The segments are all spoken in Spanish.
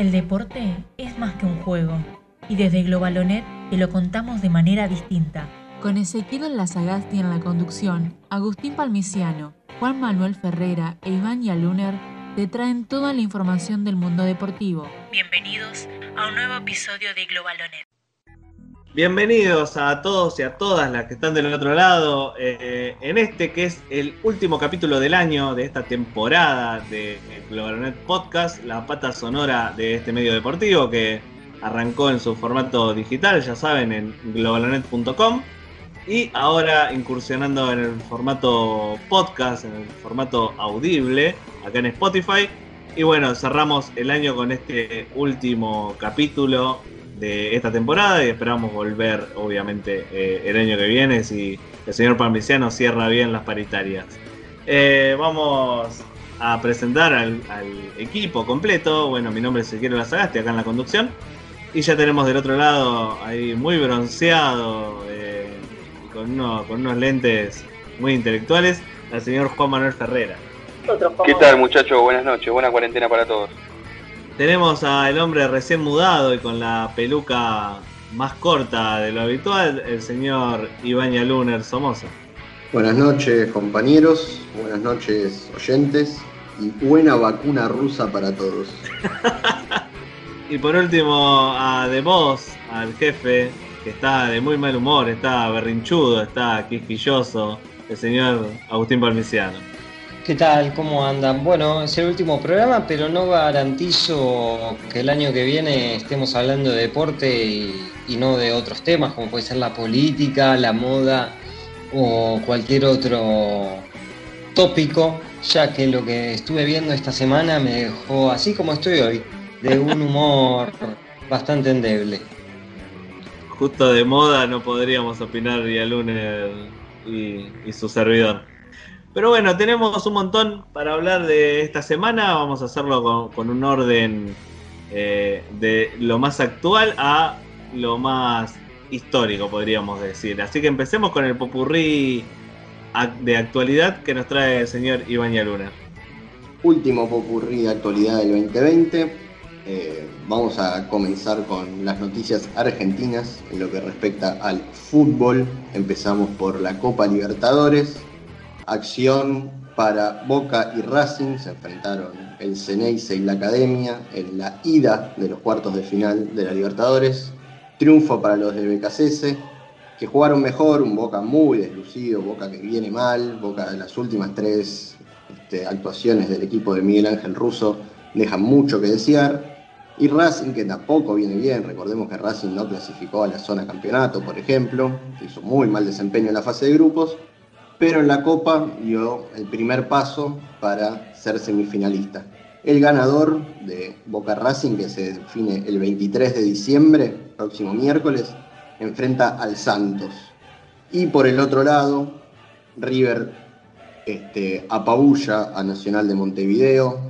El deporte es más que un juego y desde Globalonet te lo contamos de manera distinta. Con Ezequiel Lazagasti en la conducción, Agustín Palmiciano, Juan Manuel Ferrera e Iván Yaluner te traen toda la información del mundo deportivo. Bienvenidos a un nuevo episodio de Globalonet. Bienvenidos a todos y a todas las que están del otro lado eh, en este que es el último capítulo del año de esta temporada de Globalonet Podcast, la pata sonora de este medio deportivo que arrancó en su formato digital, ya saben, en globalonet.com y ahora incursionando en el formato podcast, en el formato audible, acá en Spotify. Y bueno, cerramos el año con este último capítulo de esta temporada y esperamos volver, obviamente, eh, el año que viene si el señor Palmiciano cierra bien las paritarias. Eh, vamos a presentar al, equipo completo. Bueno, mi nombre es Ezequiel Lazagaste, acá en la conducción. Y ya tenemos del otro lado, ahí muy bronceado, eh, con, con unos lentes muy intelectuales, al señor Juan Manuel Ferrera. ¿Qué tal muchachos? Buenas noches, buena cuarentena para todos. Tenemos al hombre recién mudado y con la peluca más corta de lo habitual, el señor Iván Luner Somoza. Buenas noches compañeros, buenas noches oyentes y buena vacuna rusa para todos. y por último a The Boss, al jefe, que está de muy mal humor, está berrinchudo, está quisquilloso, el señor Agustín Palmiciano. ¿Qué tal? ¿Cómo andan? Bueno, es el último programa, pero no garantizo que el año que viene estemos hablando de deporte y, no de otros temas, como puede ser la política, la moda o cualquier otro tópico, ya que lo que estuve viendo esta semana me dejó así como estoy hoy, de un humor bastante endeble. Justo de moda no podríamos opinar día lunes y, y su servidor. Pero bueno, tenemos un montón para hablar de esta semana. Vamos a hacerlo con, un orden eh, de lo más actual a lo más histórico, podríamos decir. Así que empecemos con el popurrí de actualidad que nos trae el señor Iván Luna. Último popurrí de actualidad del 2020. Eh, vamos a comenzar con las noticias argentinas en lo que respecta al fútbol. Empezamos por la Copa Libertadores acción para Boca y Racing, se enfrentaron el Ceneice y la Academia en la ida de los cuartos de final de la Libertadores, triunfo para los de BKCS, que jugaron mejor, un Boca muy deslucido, Boca que viene mal, Boca las últimas tres este, actuaciones del equipo de Miguel Ángel Russo dejan mucho que desear, y Racing que tampoco viene bien, recordemos que Racing no clasificó a la zona campeonato, por ejemplo, hizo muy mal desempeño en la fase de grupos, pero en la Copa dio el primer paso para ser semifinalista. El ganador de Boca Racing, que se define el 23 de diciembre, próximo miércoles, enfrenta al Santos. Y por el otro lado, River este, apabulla a Nacional de Montevideo,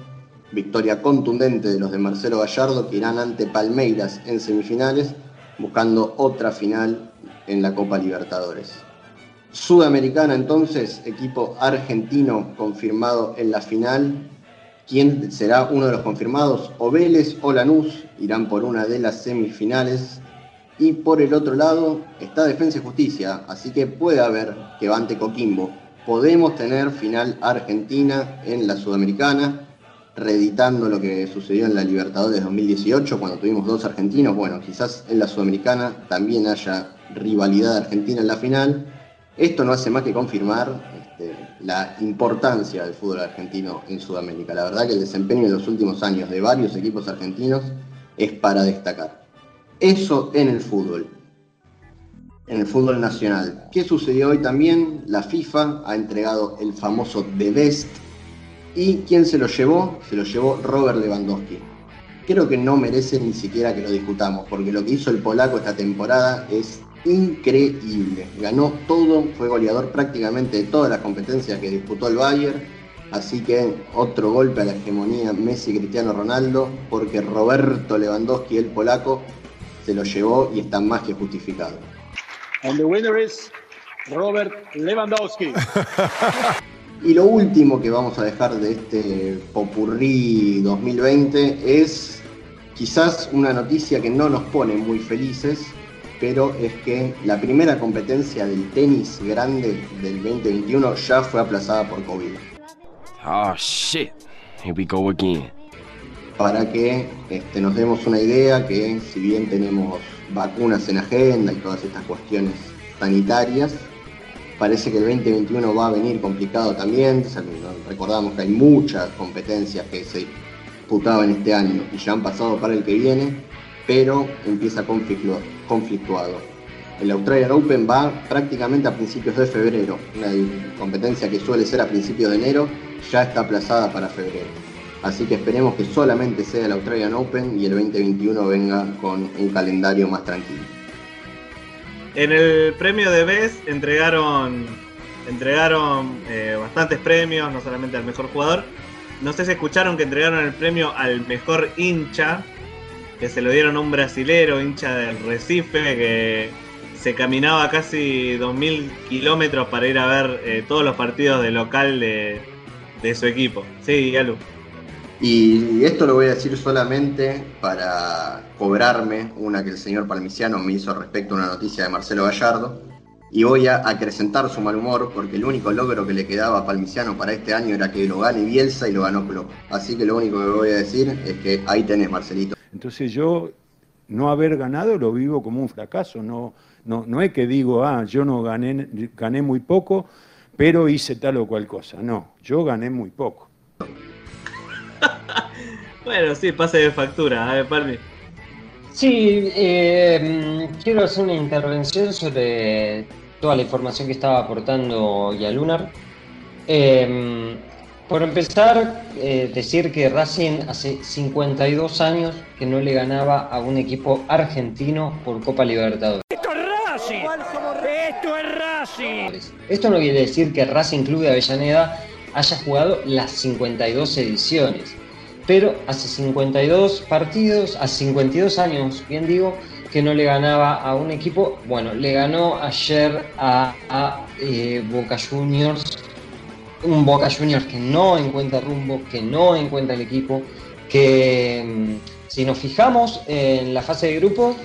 victoria contundente de los de Marcelo Gallardo, que irán ante Palmeiras en semifinales, buscando otra final en la Copa Libertadores. Sudamericana entonces, equipo argentino confirmado en la final. ¿Quién será uno de los confirmados? O Vélez o Lanús irán por una de las semifinales. Y por el otro lado está Defensa y Justicia, así que puede haber que vante Coquimbo. Podemos tener final argentina en la Sudamericana, reeditando lo que sucedió en la Libertadores 2018 cuando tuvimos dos argentinos. Bueno, quizás en la Sudamericana también haya rivalidad argentina en la final esto no hace más que confirmar este, la importancia del fútbol argentino en Sudamérica. La verdad que el desempeño en los últimos años de varios equipos argentinos es para destacar. Eso en el fútbol, en el fútbol nacional. ¿Qué sucedió hoy también? La FIFA ha entregado el famoso The Best. ¿Y quién se lo llevó? Se lo llevó Robert Lewandowski. Creo que no merece ni siquiera que lo discutamos, porque lo que hizo el polaco esta temporada es increíble. Ganó todo, fue goleador prácticamente de todas las competencias que disputó el Bayern. Así que otro golpe a la hegemonía Messi-Cristiano Ronaldo, porque Roberto Lewandowski, el polaco, se lo llevó y está más que justificado. And the winner is Robert Lewandowski. y lo último que vamos a dejar de este Popurrí 2020 es quizás una noticia que no nos pone muy felices, pero es que la primera competencia del tenis grande del 2021 ya fue aplazada por COVID. Oh shit, here we go again. Para que este, nos demos una idea que si bien tenemos vacunas en agenda y todas estas cuestiones sanitarias, parece que el 2021 va a venir complicado también. recordamos que hay muchas competencias que se disputaban este año y ya han pasado para el que viene, pero empieza conflictuado. El Australian Open va prácticamente a principios de febrero, una competencia que suele ser a principios de enero, ya está aplazada para febrero. Así que esperemos que solamente sea el Australian Open y el 2021 venga con un calendario más tranquilo. En el premio de BES entregaron, entregaron eh, bastantes premios, no solamente al mejor jugador. No sé si escucharon que entregaron el premio al mejor hincha, que se lo dieron a un brasilero, hincha del Recife, que se caminaba casi 2.000 kilómetros para ir a ver eh, todos los partidos de local de, de su equipo. Sí, Yalu. Y esto lo voy a decir solamente para cobrarme una que el señor Palmiciano me hizo respecto a una noticia de Marcelo Gallardo. Y voy a acrecentar su mal humor porque el único logro que le quedaba a Palmiciano para este año era que lo gane Bielsa y lo ganó Klopp. Así que lo único que voy a decir es que ahí tenés, Marcelito. Entonces yo no haber ganado lo vivo como un fracaso. No, no, no es que digo, ah, yo no gané, gané muy poco, pero hice tal o cual cosa. No, yo gané muy poco. bueno, sí, pase de factura, a ver, Palmi. Sí, eh, quiero hacer una intervención sobre toda la información que estaba aportando Yalunar. Eh, por empezar, eh, decir que Racing hace 52 años que no le ganaba a un equipo argentino por Copa Libertadores. ¡Esto es Racing! ¡Esto es Racing! Esto no quiere decir que Racing Club de Avellaneda haya jugado las 52 ediciones pero hace 52 partidos, hace 52 años, bien digo, que no le ganaba a un equipo. Bueno, le ganó ayer a, eh, Boca Juniors, un Boca Juniors que no encuentra rumbo, que no encuentra el equipo, que mm, si nos fijamos en la fase de grupo,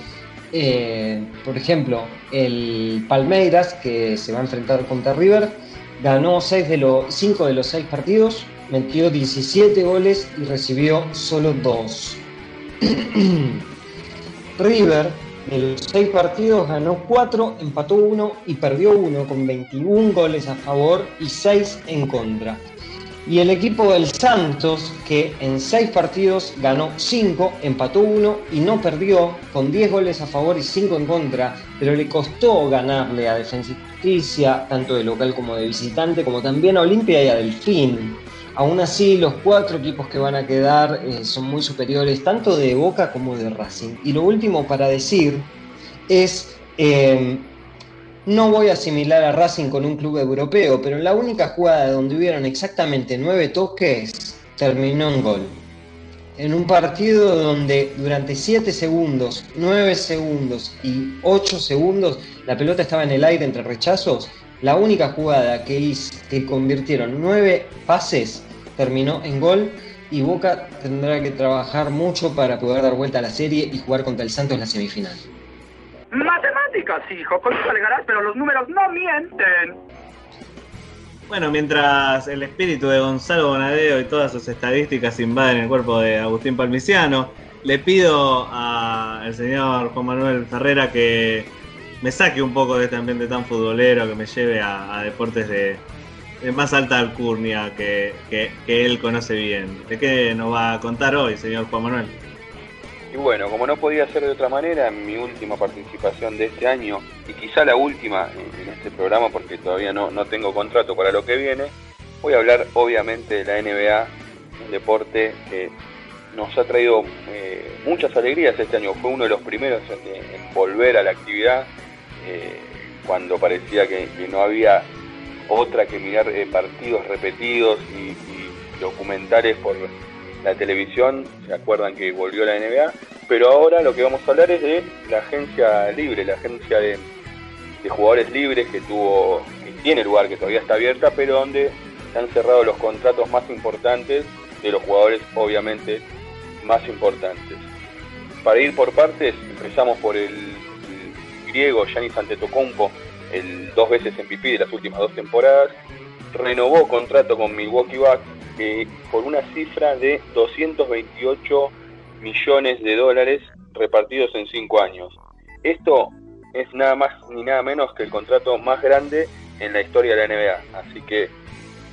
eh, por ejemplo, el Palmeiras, que se va a enfrentar contra River, ganó seis de los, 5 de los 6 partidos, metió 17 goles y recibió solo 2. River, de los 6 partidos, ganó 4, empató 1 y perdió 1 con 21 goles a favor y 6 en contra. Y el equipo del Santos, que en 6 partidos ganó 5, empató 1 y no perdió, con 10 goles a favor y 5 en contra, pero le costó ganarle a Defensa tanto de local como de visitante, como también a Olimpia y a Delfín. Aún así, los cuatro equipos que van a quedar eh, son muy superiores, tanto de Boca como de Racing. Y lo último para decir es, em, no voy a asimilar a Racing con un club europeo, pero en la única jugada donde hubieron exactamente nueve toques, terminó en gol. En un partido donde durante 7 segundos, 9 segundos y 8 segundos la pelota estaba en el aire entre rechazos, la única jugada que, hizo, que convirtieron nueve pases terminó en gol y Boca tendrá que trabajar mucho para poder dar vuelta a la serie y jugar contra el Santos en la semifinal. Matemáticas, hijo, con eso alegarás, pero los números no mienten. Bueno, mientras el espíritu de Gonzalo Bonadeo y todas sus estadísticas invaden el cuerpo de Agustín Palmiciano, le pido al señor Juan Manuel Ferrera que me saque un poco de este ambiente tan futbolero, que me lleve a deportes de, más alta alcurnia que, que, él conoce bien. ¿De qué nos va a contar hoy, señor Juan Manuel? Y bueno, como no podía ser de otra manera, en mi última participación de este año, y quizá la última en, este programa porque todavía no, no tengo contrato para lo que viene, voy a hablar obviamente de la NBA, un deporte que nos ha traído eh, muchas alegrías este año. Fue uno de los primeros en, volver a la actividad, eh, cuando parecía que, que no había otra que mirar eh, partidos repetidos y, documentales por la televisión, se acuerdan que volvió la NBA, pero ahora lo que vamos a hablar es de la agencia libre, la agencia de, jugadores libres que tuvo, que tiene lugar, que todavía está abierta, pero donde se han cerrado los contratos más importantes de los jugadores obviamente más importantes. para ir por partes, empezamos por el, el griego Giannis Antetokounmpo, el dos veces MVP de las últimas dos temporadas, renovó contrato con Milwaukee Bucks eh, por una cifra de 228 millones de dólares repartidos en cinco años. Esto es nada más ni nada menos que el contrato más grande en la historia de la NBA. Así que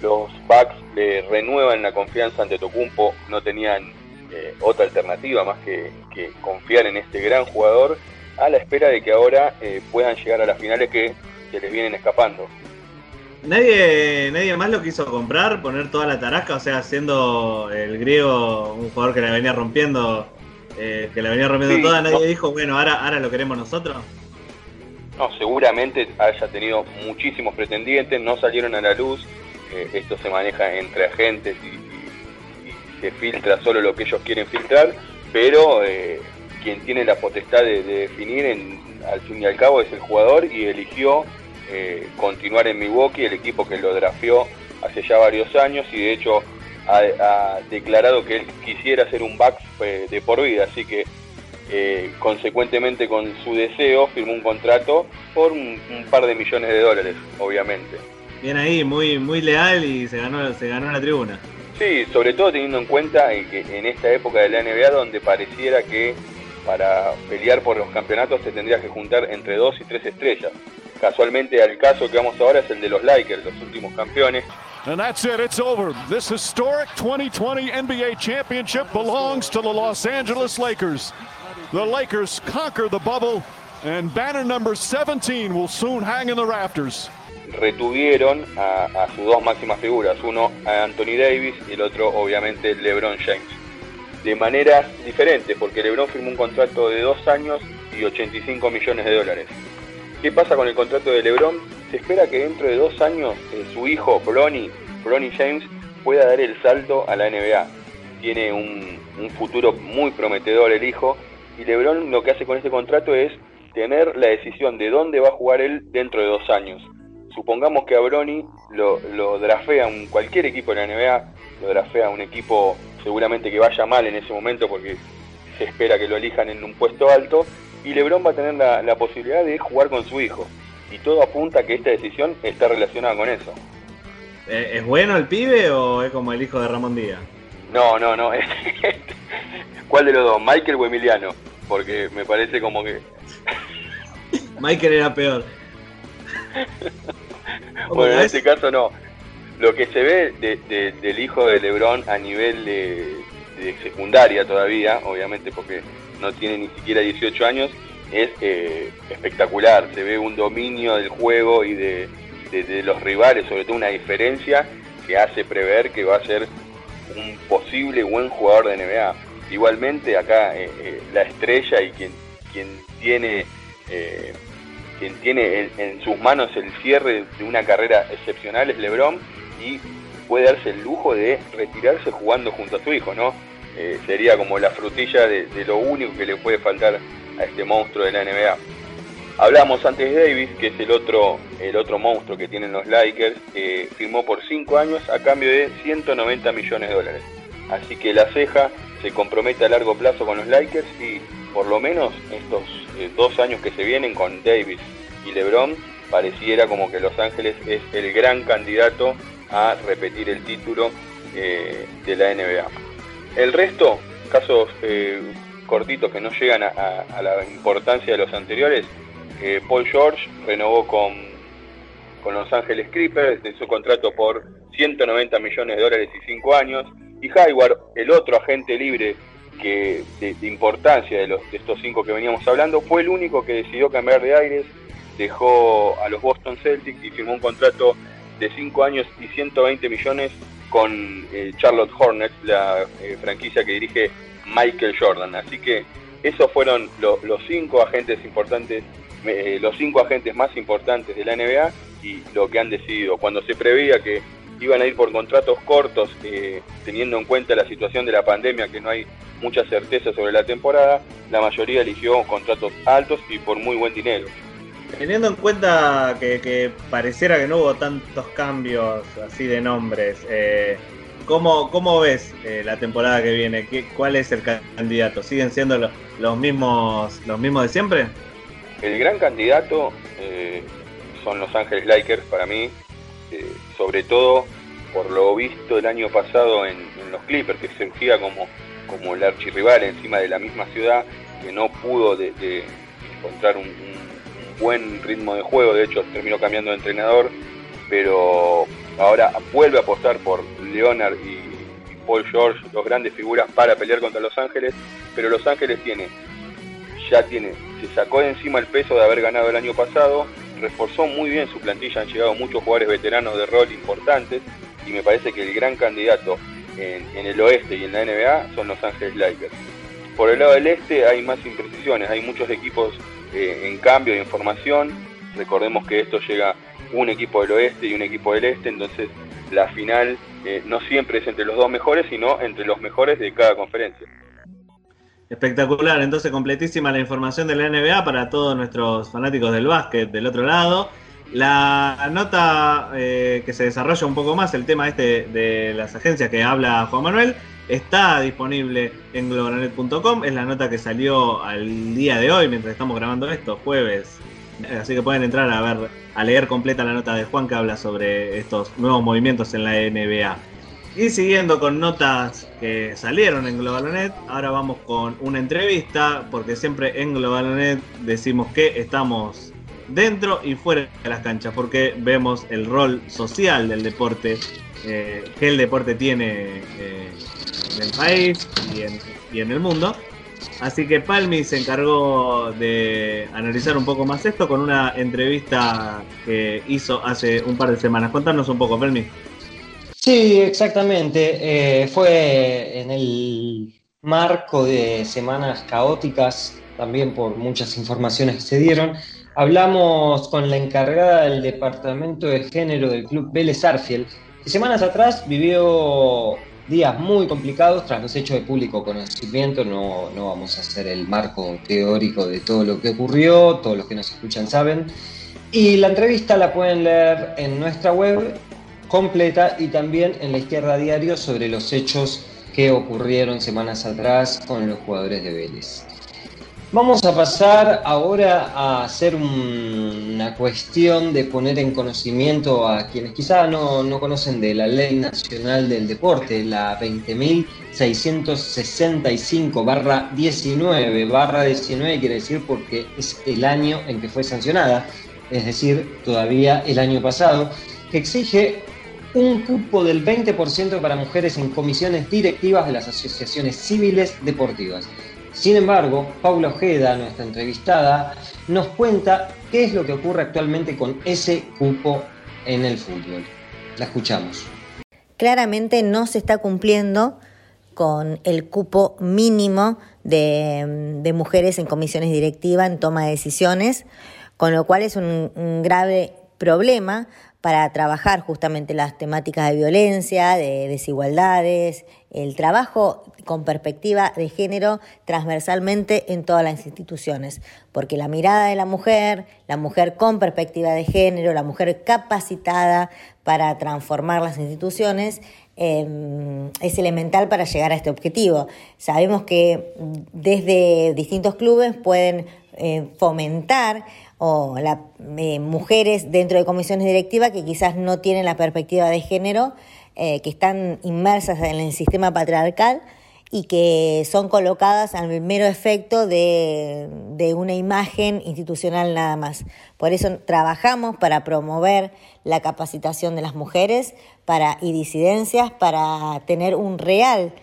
los Bucks le renuevan la confianza ante Tocumpo, no tenían eh, otra alternativa más que, confiar en este gran jugador a la espera de que ahora eh, puedan llegar a las finales que, que les vienen escapando. Nadie, nadie más lo quiso comprar, poner toda la tarasca, o sea, siendo el griego un jugador que la venía rompiendo, eh, que la venía rompiendo Sí, toda, nadie no. dijo, bueno, ahora, ahora lo queremos nosotros. No, seguramente haya tenido muchísimos pretendientes, no salieron a la luz, eh, esto se maneja entre agentes y, y- y se filtra solo lo que ellos quieren filtrar, pero eh, quien tiene la potestad de, de definir en- al fin y al cabo es el jugador y eligió eh, continuar en Milwaukee, el equipo que lo drafeó hace ya varios años y de hecho ha, ha declarado que él quisiera ser un back eh, de por vida, así que eh, consecuentemente con su deseo firmó un contrato por un, un par de millones de dólares, obviamente. Bien ahí, muy, muy leal y se ganó, se ganó la tribuna. Sí, sobre todo teniendo en cuenta que en esta época de la NBA donde pareciera que para pelear por los campeonatos te tendrías que juntar entre dos y tres estrellas. Casualmente al caso que vamos ahora es el de los Lakers, los últimos campeones. And that's it. It's over. This historic 2020 NBA championship belongs to the Los Angeles Lakers. The Lakers conquer the bubble, and banner number 17 will soon hang in the rafters. retuvieron a, a sus dos máximas figuras, uno a Anthony Davis y el otro obviamente LeBron James. De maneras diferentes, porque LeBron firmó un contrato de dos años y 85 millones de dólares. ¿Qué pasa con el contrato de LeBron? Se espera que dentro de dos años eh, su hijo Bronny, Bronny James, pueda dar el salto a la NBA. Tiene un, futuro muy prometedor el hijo y LeBron lo que hace con este contrato es tener la decisión de dónde va a jugar él dentro de dos años supongamos que a Brony lo, lo drafea un, cualquier equipo de la NBA, lo drafea un equipo seguramente que vaya mal en ese momento porque se espera que lo elijan en un puesto alto, y LeBron va a tener la, la posibilidad de jugar con su hijo. Y todo apunta a que esta decisión está relacionada con eso. Eh, ¿Es bueno el pibe o es como el hijo de Ramón Díaz? No, no, no. ¿Cuál de los dos? ¿Michael o Emiliano? Porque me parece como que... Michael era peor. Bueno, en este caso no. Lo que se ve de- de- del hijo de Lebron a nivel de, secundaria todavía, obviamente porque no tiene ni siquiera 18 años, es eh, espectacular. Se ve un dominio del juego y de, los rivales, sobre todo una diferencia que hace prever que va a ser un posible buen jugador de NBA. Igualmente acá eh, eh, la estrella y quien, quien tiene... eh, quien tiene en, en sus manos el cierre de una carrera excepcional es LeBron y puede darse el lujo de retirarse jugando junto a su hijo, ¿no? Eh, sería como la frutilla de, lo único que le puede faltar a este monstruo de la NBA. Hablamos antes de Davis, que es el otro, el otro monstruo que tienen los Lakers, firmó por 5 años a cambio de 190 millones de dólares. Así que la ceja se compromete a largo plazo con los Lakers y por lo menos estos eh, dos años que se vienen con Davis y LeBron, pareciera como que Los Ángeles es el gran candidato a repetir el título eh, de la NBA. El resto, casos eh, cortitos que no llegan a, la importancia de los anteriores, eh, Paul George renovó con, con Los Ángeles Clippers de su contrato por 190 millones de dólares y 5 años, y Hayward, el otro agente libre que de, de importancia de, los, de estos cinco que veníamos hablando, fue el único que decidió cambiar de aires, dejó a los Boston Celtics y firmó un contrato de 5 años y 120 millones con eh, Charlotte Hornets, la eh, franquicia que dirige Michael Jordan. Así que esos fueron lo- los cinco agentes importantes, eh, los cinco agentes más importantes de la NBA y lo que han decidido. Cuando se preveía que iban a ir por contratos cortos, eh, teniendo en cuenta la situación de la pandemia, que no hay mucha certeza sobre la temporada, la mayoría eligió contratos altos y por muy buen dinero. Teniendo en cuenta que, pareciera que no hubo tantos cambios así de nombres, eh, ¿cómo, cómo ves eh, la temporada que viene? ¿Qué, ¿Cuál es el candidato? ¿Siguen siendo los, los, mismos, los mismos de siempre? El gran candidato eh, son Los Ángeles Lakers para mí, sobre todo por lo visto el año pasado en, los Clippers, que surgía como, como el archirrival encima de la misma ciudad, que no pudo de, encontrar un, buen ritmo de juego, de hecho terminó cambiando de entrenador, pero ahora vuelve a apostar por Leonard y, Paul George, dos grandes figuras para pelear contra Los Ángeles, pero Los Ángeles tiene, ya tiene, se sacó de encima el peso de haber ganado el año pasado, reforzó muy bien su plantilla, han llegado muchos jugadores veteranos de rol importantes y me parece que el gran candidato en, el oeste y en la NBA son Los Ángeles Lakers. Por el lado del este hay más imprecisiones, hay muchos equipos eh, en cambio de información, recordemos que esto llega un equipo del oeste y un equipo del este, entonces la final eh, no siempre es entre los dos mejores, sino entre los mejores de cada conferencia. Espectacular, entonces completísima la información de la NBA para todos nuestros fanáticos del básquet del otro lado. La nota eh, que se desarrolla un poco más, el tema este de las agencias que habla Juan Manuel, está disponible en globalanet.com. Es la nota que salió al día de hoy, mientras estamos grabando esto, jueves. Así que pueden entrar a ver, a leer completa la nota de Juan que habla sobre estos nuevos movimientos en la NBA. Y siguiendo con notas que salieron en Globalonet, ahora vamos con una entrevista, porque siempre en Globalonet decimos que estamos dentro y fuera de las canchas, porque vemos el rol social del deporte, eh, que el deporte tiene eh, en el país y en, el mundo. Así que Palmi se encargó de analizar un poco más esto con una entrevista que hizo hace un par de semanas. Contanos un poco, Palmi. Sí, exactamente. Eh, fue en el marco de semanas caóticas, también por muchas informaciones que se dieron. Hablamos con la encargada del departamento de género del club Vélez Arfiel, que semanas atrás vivió días muy complicados tras los hechos de público conocimiento. No, no vamos a hacer el marco teórico de todo lo que ocurrió, todos los que nos escuchan saben. Y la entrevista la pueden leer en nuestra web completa y también en la izquierda diario sobre los hechos que ocurrieron semanas atrás con los jugadores de Vélez. Vamos a pasar ahora a hacer una cuestión de poner en conocimiento a quienes quizá no, no conocen de la Ley Nacional del Deporte, la 20.665 barra 19, barra 19 quiere decir porque es el año en que fue sancionada, es decir, todavía el año pasado, que exige un cupo del 20% para mujeres en comisiones directivas de las asociaciones civiles deportivas. Sin embargo, Paula Ojeda, nuestra entrevistada, nos cuenta qué es lo que ocurre actualmente con ese cupo en el fútbol. La escuchamos. Claramente no se está cumpliendo con el cupo mínimo de, mujeres en comisiones directivas, en toma de decisiones, con lo cual es un grave problema para trabajar justamente las temáticas de violencia, de desigualdades, el trabajo con perspectiva de género transversalmente en todas las instituciones, porque la mirada de la mujer, la mujer con perspectiva de género, la mujer capacitada para transformar las instituciones, em, es elemental para llegar a este objetivo. Sabemos que desde distintos clubes pueden eh, fomentar o la, eh, mujeres dentro de comisiones directivas que quizás no tienen la perspectiva de género, eh, que están inmersas en el sistema patriarcal y que son colocadas al mero efecto de, de, una imagen institucional nada más. Por eso trabajamos para promover la capacitación de las mujeres para, y disidencias para tener un real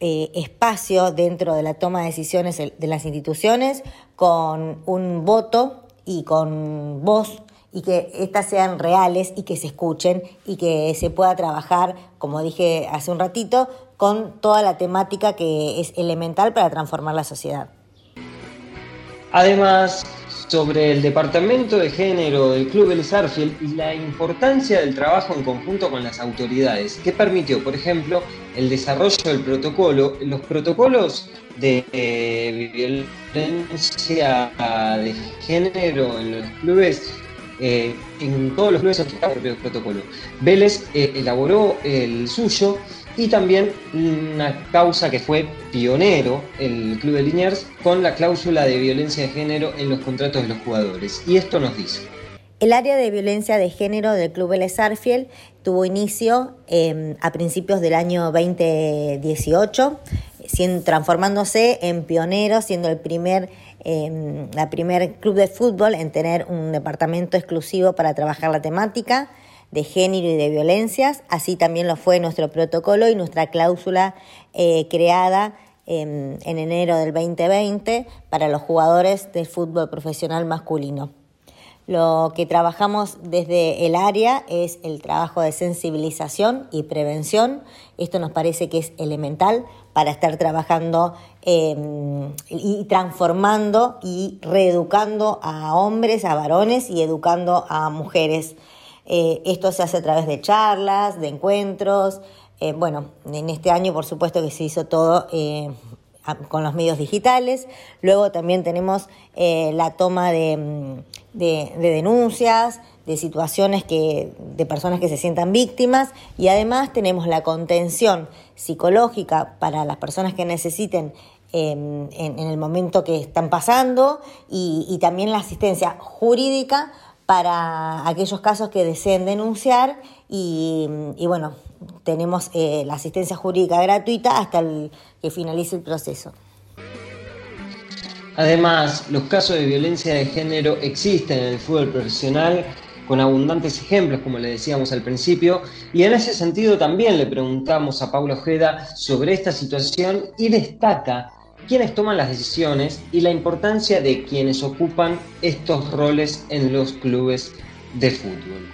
eh, espacio dentro de la toma de decisiones de las instituciones con un voto y con voz y que estas sean reales y que se escuchen y que se pueda trabajar, como dije hace un ratito, con toda la temática que es elemental para transformar la sociedad. Además, sobre el Departamento de Género del Club El Sarfield y la importancia del trabajo en conjunto con las autoridades, que permitió, por ejemplo, el desarrollo del protocolo. Los protocolos de eh, violencia de género en los clubes, eh, en todos los clubes el protocolo. Vélez eh, elaboró el suyo y también una causa que fue pionero el Club de Liniers con la cláusula de violencia de género en los contratos de los jugadores. Y esto nos dice. El área de violencia de género del Club Vélez Arfiel tuvo inicio em, a principios del año 2018, transformándose en pionero, siendo el primer, em, la primer club de fútbol en tener un departamento exclusivo para trabajar la temática de género y de violencias. Así también lo fue nuestro protocolo y nuestra cláusula eh, creada en enero del 2020 para los jugadores de fútbol profesional masculino. Lo que trabajamos desde el área es el trabajo de sensibilización y prevención. Esto nos parece que es elemental para estar trabajando em, y transformando y reeducando a hombres, a varones y educando a mujeres. Eh, esto se hace a través de charlas, de encuentros. Eh, bueno, en este año por supuesto que se hizo todo eh, con los medios digitales. Luego también tenemos la toma de, de, denuncias, de situaciones que, de personas que se sientan víctimas y además tenemos la contención psicológica para las personas que necesiten em, en, el momento que están pasando y, también la asistencia jurídica para aquellos casos que deseen denunciar y, bueno, tenemos eh, la asistencia jurídica gratuita hasta que finalice el proceso. Además, los casos de violencia de género existen en el fútbol profesional con abundantes ejemplos, como le decíamos al principio, y en ese sentido también le preguntamos a Pablo Ojeda sobre esta situación y destaca quiénes toman las decisiones y la importancia de quienes ocupan estos roles en los clubes de fútbol.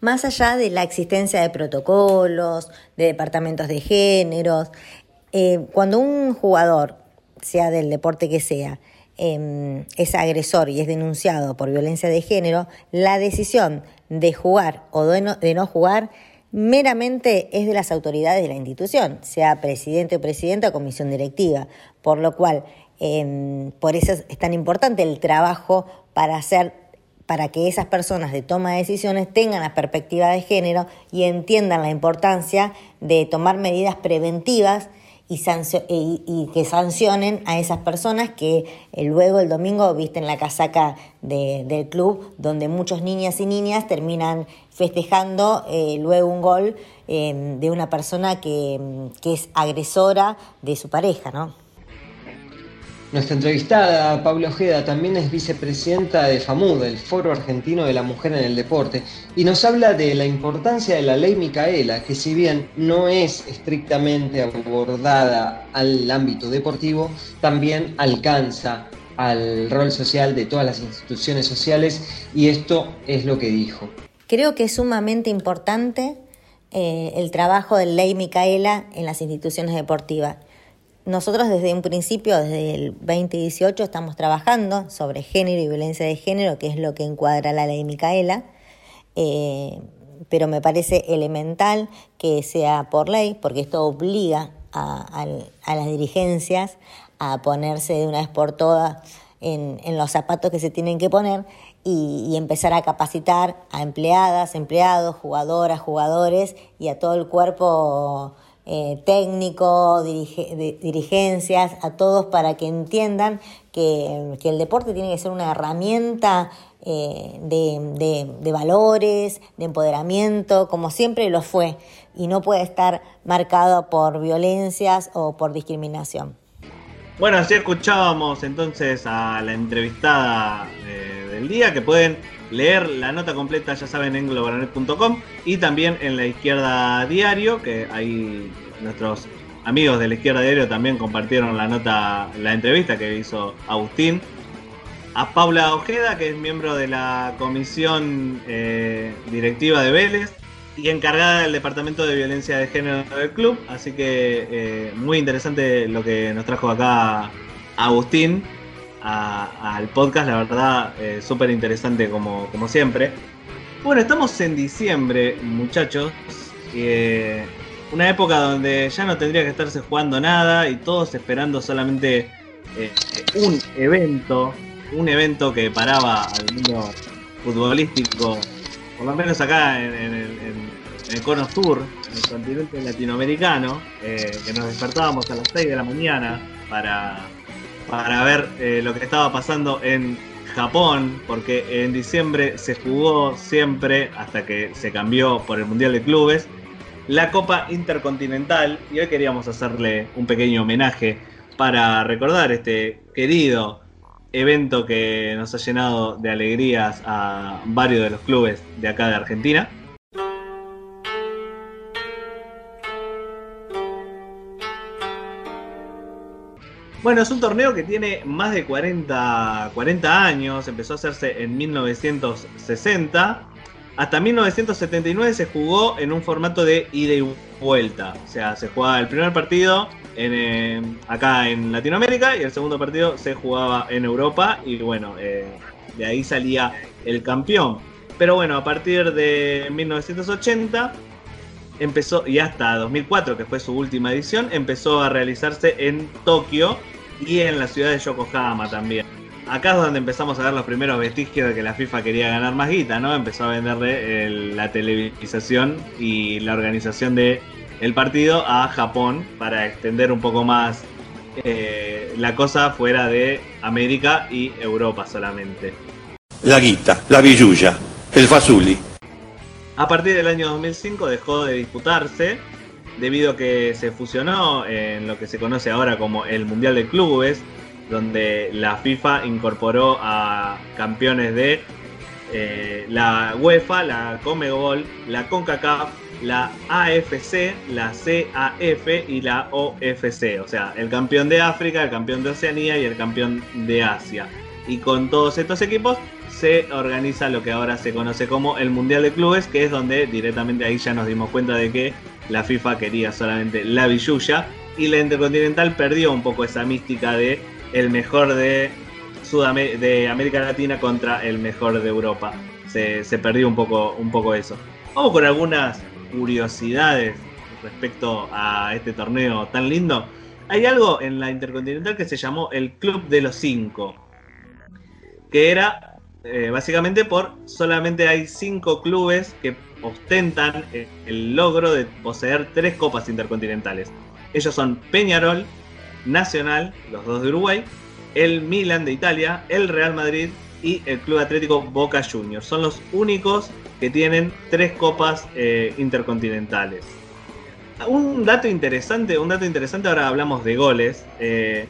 Más allá de la existencia de protocolos, de departamentos de géneros, eh, cuando un jugador, sea del deporte que sea, Em, es agresor y es denunciado por violencia de género, la decisión de jugar o de no, jugar meramente es de las autoridades de la institución, sea presidente o presidenta o comisión directiva, por lo cual em, por eso es tan importante el trabajo para hacer para que esas personas de toma de decisiones tengan la perspectiva de género y entiendan la importancia de tomar medidas preventivas y, que sancionen a esas personas que eh, luego el domingo visten la casaca del club, donde muchos niñas y niñas terminan festejando eh, luego un gol eh, de una persona que, que es agresora de su pareja, ¿no? Nuestra entrevistada, Paula Ojeda, también es vicepresidenta de FAMUD, el Foro Argentino de la Mujer en el Deporte, y nos habla de la importancia de la ley Micaela, que si bien no es estrictamente abordada al ámbito deportivo, también alcanza al rol social de todas las instituciones sociales, y esto es lo que dijo. Creo que es sumamente importante eh, el trabajo de ley Micaela en las instituciones deportivas nosotros desde un principio, desde el 2018, estamos trabajando sobre género y violencia de género, que es lo que encuadra la ley Micaela, eh, pero me parece elemental que sea por ley, porque esto obliga a, las dirigencias a ponerse de una vez por todas en, los zapatos que se tienen que poner y, y, empezar a capacitar a empleadas, empleados, jugadoras, jugadores y a todo el cuerpo eh, técnico, dirigencias, a todos para que entiendan que, el deporte tiene que ser una herramienta eh, de, valores, de empoderamiento, como siempre lo fue, y no puede estar marcado por violencias o por discriminación. Bueno, así escuchábamos entonces a la entrevistada eh, del día, que pueden leer la nota completa, ya saben, en globalonet.com y también en la izquierda diario, que ahí nuestros amigos de la izquierda diario también compartieron la nota, la entrevista que hizo Agustín. A Paula Ojeda, que es miembro de la comisión eh, directiva de Vélez y encargada del departamento de violencia de género del club. Así que eh, muy interesante lo que nos trajo acá Agustín al podcast, la verdad, eh, súper interesante como, como siempre. Bueno, estamos en diciembre, muchachos. Eh, una época donde ya no tendría que estarse jugando nada y todos esperando solamente eh, un evento, un evento que paraba al mundo futbolístico, por lo menos acá en, en el cono sur, en el continente latinoamericano, eh, que nos despertábamos a las 6 de la mañana para, para ver eh, lo que estaba pasando en Japón, porque en diciembre se jugó siempre, hasta que se cambió por el Mundial de Clubes, la Copa Intercontinental y hoy queríamos hacerle un pequeño homenaje para recordar este querido evento que nos ha llenado de alegrías a varios de los clubes de acá de Argentina. Bueno, es un torneo que tiene más de 40, 40 años, empezó a hacerse en 1960. Hasta 1979 se jugó en un formato de ida y vuelta. O sea, se jugaba el primer partido en, eh, acá en Latinoamérica y el segundo partido se jugaba en Europa y bueno, eh, de ahí salía el campeón. Pero bueno, a partir de 1980 empezó, y hasta 2004, que fue su última edición, empezó a realizarse en Tokio y en la ciudad de Yokohama también. Acá es donde empezamos a ver los primeros vestigios de que la FIFA quería ganar más guita, ¿no? Empezó a venderle la televisación y la organización de el partido a Japón para extender un poco más eh, la cosa fuera de América y Europa solamente. La guita, la billulla, el fasuli. A partir del año 2005 dejó de disputarse debido a que se fusionó en lo que se conoce ahora como el Mundial de Clubes, donde la FIFA incorporó a campeones de eh, la UEFA, la Comebol, la CONCACAF, la AFC, la CAF y la OFC, o sea, el campeón de África, el campeón de Oceanía y el campeón de Asia. Y con todos estos equipos se organiza lo que ahora se conoce como el Mundial de Clubes, que es donde directamente ahí ya nos dimos cuenta de que la FIFA quería solamente la billulla y la Intercontinental perdió un poco esa mística de el mejor de, de América Latina contra el mejor de Europa. Se, se perdió un poco, un poco eso. Vamos con algunas curiosidades respecto a este torneo tan lindo. Hay algo en la Intercontinental que se llamó el Club de los Cinco, que era eh, básicamente por solamente hay cinco clubes que ostentan el logro de poseer tres copas intercontinentales. Ellos son Peñarol, Nacional, los dos de Uruguay, el Milan de Italia, el Real Madrid y el Club Atlético Boca Juniors. Son los únicos que tienen tres copas eh, intercontinentales. Un dato interesante, un dato interesante, ahora hablamos de goles. Eh,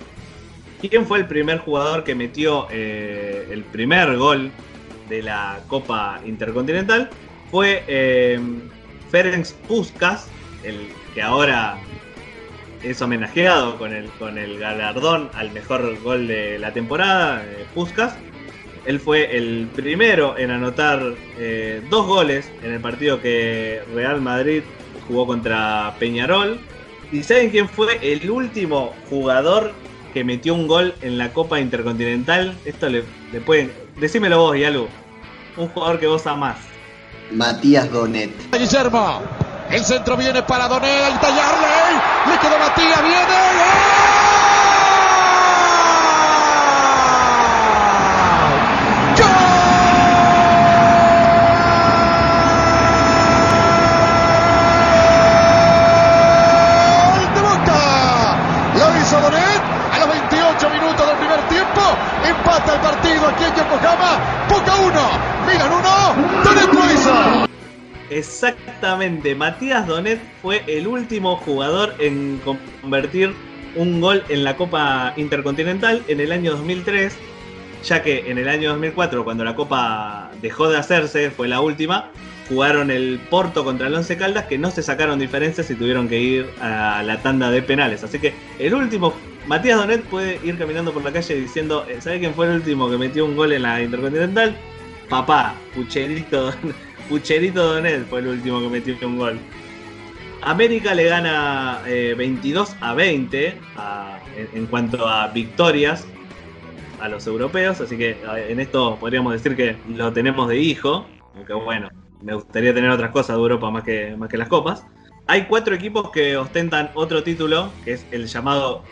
¿Quién fue el primer jugador que metió eh, el primer gol de la Copa Intercontinental? Fue Ferenc Puskas, el que ahora es homenajeado con el, con el galardón al mejor gol de la temporada, Puskas. Él fue el primero en anotar eh, dos goles en el partido que Real Madrid jugó contra Peñarol. ¿Y saben quién fue el último jugador que metió un gol en la Copa Intercontinental? Esto le, pueden. Decímelo vos, Yalu. Un jugador que vos amás. Matías Donet. Guillermo. El centro viene para Donet. Al tallarle. Le quedó Matías. Viene. el partido aquí en Yokohama. Boca 1, Milan 1, Donet lo Exactamente, Matías Donet fue el último jugador en convertir un gol en la Copa Intercontinental en el año 2003, ya que en el año 2004, cuando la Copa dejó de hacerse, fue la última, jugaron el Porto contra el Once Caldas, que no se sacaron diferencias y tuvieron que ir a la tanda de penales. Así que el último Matías Donet puede ir caminando por la calle diciendo, eh, ¿sabe quién fue el último que metió un gol en la Intercontinental? Papá, Pucherito, Pucherito Donet fue el último que metió un gol. América le gana 22 eh, a 20 en, cuanto a victorias a los europeos, así que en esto podríamos decir que lo tenemos de hijo, aunque bueno, me gustaría tener otras cosas de Europa más que, más que las copas. Hay cuatro equipos que ostentan otro título, que es el llamado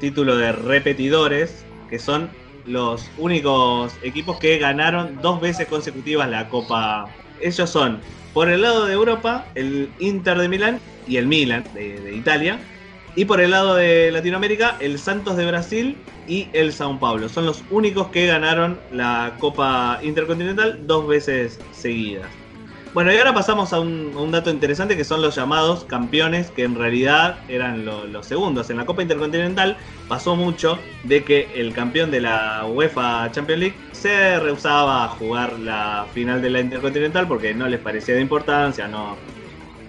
título de repetidores, que son los únicos equipos que ganaron dos veces consecutivas la Copa. Ellos son Por el lado de Europa, el Inter de Milán y el Milan de, de Italia. Y por el lado de Latinoamérica, el Santos de Brasil y el Sao Paulo. Son los únicos que ganaron la Copa Intercontinental dos veces seguidas. Bueno, y ahora pasamos a un, dato interesante que son los llamados campeones, que en realidad eran lo- los segundos. En la Copa Intercontinental pasó mucho de que el campeón de la UEFA Champions League se rehusaba a jugar la final de la Intercontinental porque no les parecía de importancia, no,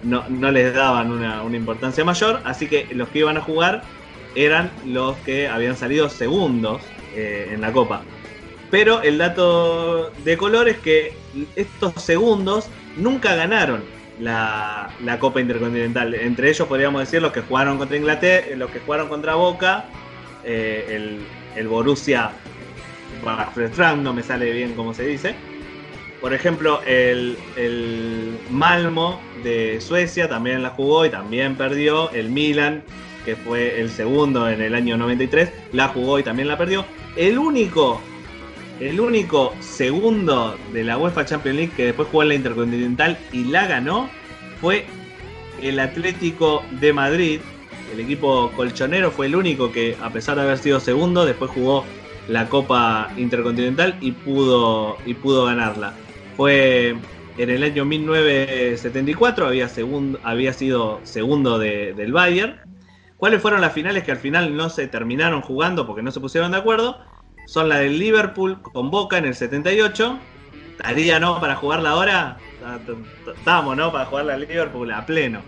no, no les daban una, una importancia mayor, así que los que iban a jugar eran los que habían salido segundos eh, en la Copa. Pero el dato de color es que estos segundos nunca ganaron la, la Copa Intercontinental. Entre ellos podríamos decir los que jugaron contra Inglaterra, los que jugaron contra Boca, eh, el, el Borussia Fram, no me sale bien cómo se dice. Por ejemplo, el, el Malmo de Suecia también la jugó y también perdió. El Milan, que fue el segundo en el año 93, la jugó y también la perdió. El único, el único segundo de la UEFA Champions League que después jugó en la Intercontinental y la ganó fue el Atlético de Madrid. El equipo colchonero fue el único que, a pesar de haber sido segundo, después jugó la Copa Intercontinental y pudo, y pudo ganarla. Fue en el año 1974, había, segun- había sido segundo de- del Bayern. ¿Cuáles fueron las finales que al final no se terminaron jugando porque no se pusieron de acuerdo? Son la del Liverpool con Boca en el 78. Estaría, ¿no? Para jugarla ahora. Estamos, ¿no? Para jugarla al Liverpool a pleno.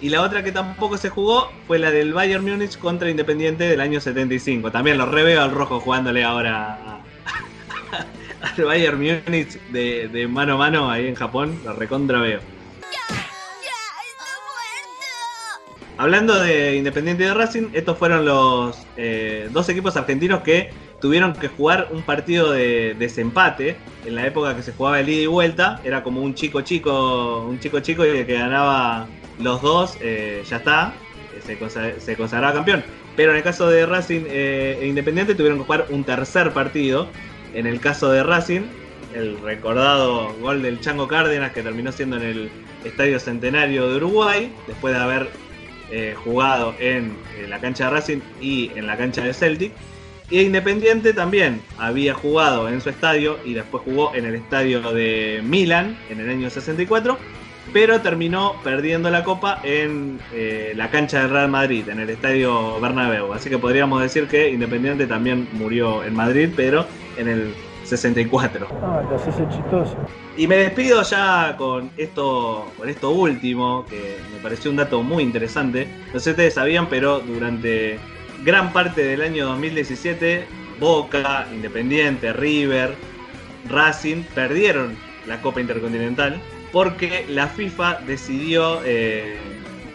Y la otra que tampoco se jugó fue la del Bayern Múnich contra Independiente del año 75. También lo reveo al rojo jugándole ahora al Bayern Múnich de, de mano a mano ahí en Japón. Lo recontra veo. Hablando de Independiente de Racing, estos fueron los eh, dos equipos argentinos que tuvieron que jugar un partido de desempate en la época que se jugaba el ida y vuelta. Era como un chico chico, un chico chico y el que ganaba los dos, eh, ya está, eh, se, consa- se consagraba campeón. Pero en el caso de Racing eh, e Independiente tuvieron que jugar un tercer partido. En el caso de Racing, el recordado gol del Chango Cárdenas que terminó siendo en el Estadio Centenario de Uruguay, después de haber jugado en, eh, la cancha de Racing y en la cancha de Celtic. Y Independiente también había jugado en su estadio y después jugó en el estadio de Milan en el año 64, pero terminó perdiendo la copa en eh, la cancha del Real Madrid, en el estadio Bernabéu. Así que podríamos decir que Independiente también murió en Madrid, pero en el 64. Ah, chistoso. Y me despido ya con esto, con esto último, que me pareció un dato muy interesante. No sé si ustedes sabían, pero durante gran parte del año 2017, Boca, Independiente, River, Racing perdieron la Copa Intercontinental porque la FIFA decidió eh,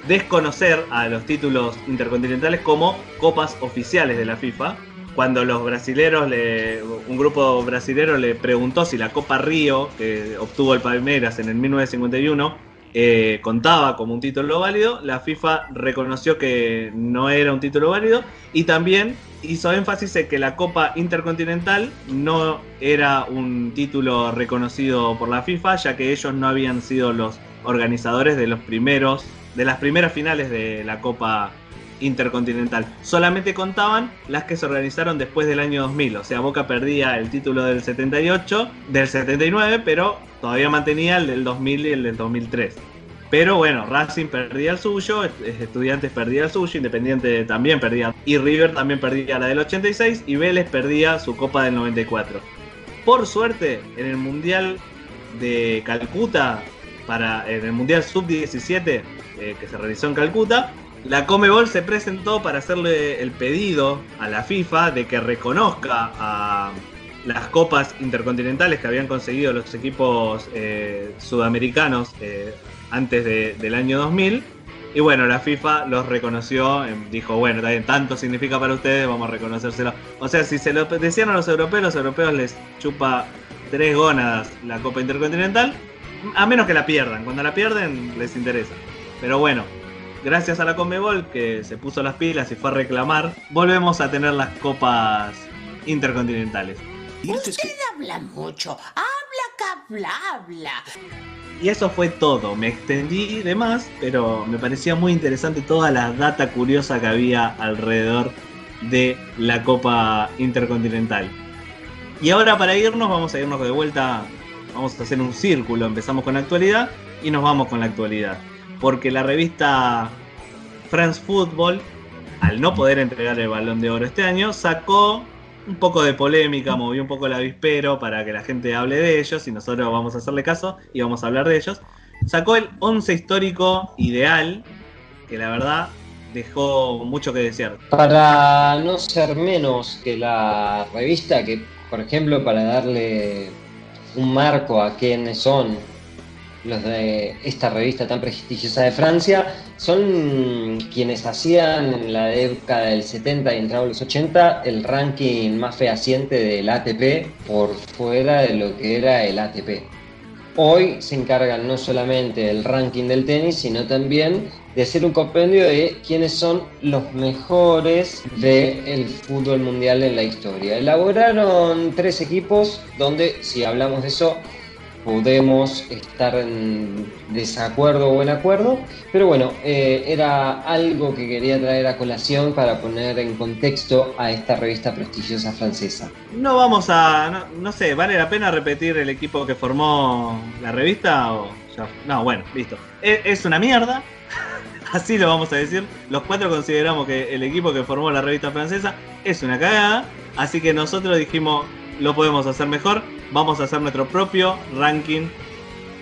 desconocer a los títulos intercontinentales como copas oficiales de la FIFA. Cuando los brasileros, le, un grupo brasilero le preguntó si la Copa Río, que obtuvo el Palmeiras en el 1951, eh, contaba como un título válido, la FIFA reconoció que no era un título válido y también hizo énfasis en que la Copa Intercontinental no era un título reconocido por la FIFA, ya que ellos no habían sido los organizadores de los primeros, de las primeras finales de la Copa Intercontinental. Solamente contaban las que se organizaron después del año 2000. O sea, Boca perdía el título del 78, del 79, pero todavía mantenía el del 2000 y el del 2003. Pero bueno, Racing perdía el suyo, est- Estudiantes perdía el suyo, Independiente también perdía. Y River también perdía la del 86 y Vélez perdía su Copa del 94. Por suerte, en el Mundial de Calcuta, para, en el Mundial Sub-17 eh, que se realizó en Calcuta, la Comebol se presentó para hacerle el pedido a la FIFA de que reconozca a las copas intercontinentales que habían conseguido los equipos eh, sudamericanos eh, antes de- del año 2000. Y bueno, la FIFA los reconoció, eh, dijo, bueno, bien, tanto significa para ustedes, vamos a reconocérselo. O sea, si se lo decían a los europeos, los europeos les chupa tres gónadas la Copa Intercontinental, a menos que la pierdan. Cuando la pierden, les interesa. Pero bueno, gracias a la Conmebol que se puso las pilas y fue a reclamar, volvemos a tener las copas intercontinentales. Usted habla mucho, habla que habla, habla. Y eso fue todo. Me extendí de más, pero me parecía muy interesante toda la data curiosa que había alrededor de la Copa Intercontinental. Y ahora para irnos, vamos a irnos de vuelta, vamos a hacer un círculo. Empezamos con la actualidad y nos vamos con la actualidad. Porque la revista France Football, al no poder entregar el balón de oro este año, sacó un poco de polémica, movió un poco el avispero para que la gente hable de ellos y nosotros vamos a hacerle caso y vamos a hablar de ellos. Sacó el 11 histórico ideal, que la verdad dejó mucho que desear. Para no ser menos que la revista, que por ejemplo para darle un marco a quiénes son los de esta revista tan prestigiosa de Francia, son quienes hacían en la década del 70 y entrado los 80 el ranking más fehaciente del ATP por fuera de lo que era el ATP. Hoy se encargan no solamente del ranking del tenis, sino también de hacer un compendio de quiénes son los mejores del fútbol mundial en la historia. Elaboraron tres equipos donde, si hablamos de eso, podemos estar en desacuerdo o en acuerdo, pero bueno, eh, era algo que quería traer a colación para poner en contexto a esta revista prestigiosa francesa. No vamos a, no, sé, ¿vale la pena repetir el equipo que formó la revista? O No, bueno, listo. Es, es una mierda, así lo vamos a decir. Los cuatro consideramos que el equipo que formó la revista francesa es una cagada, así que nosotros dijimos, lo podemos hacer mejor vamos a hacer nuestro propio ranking.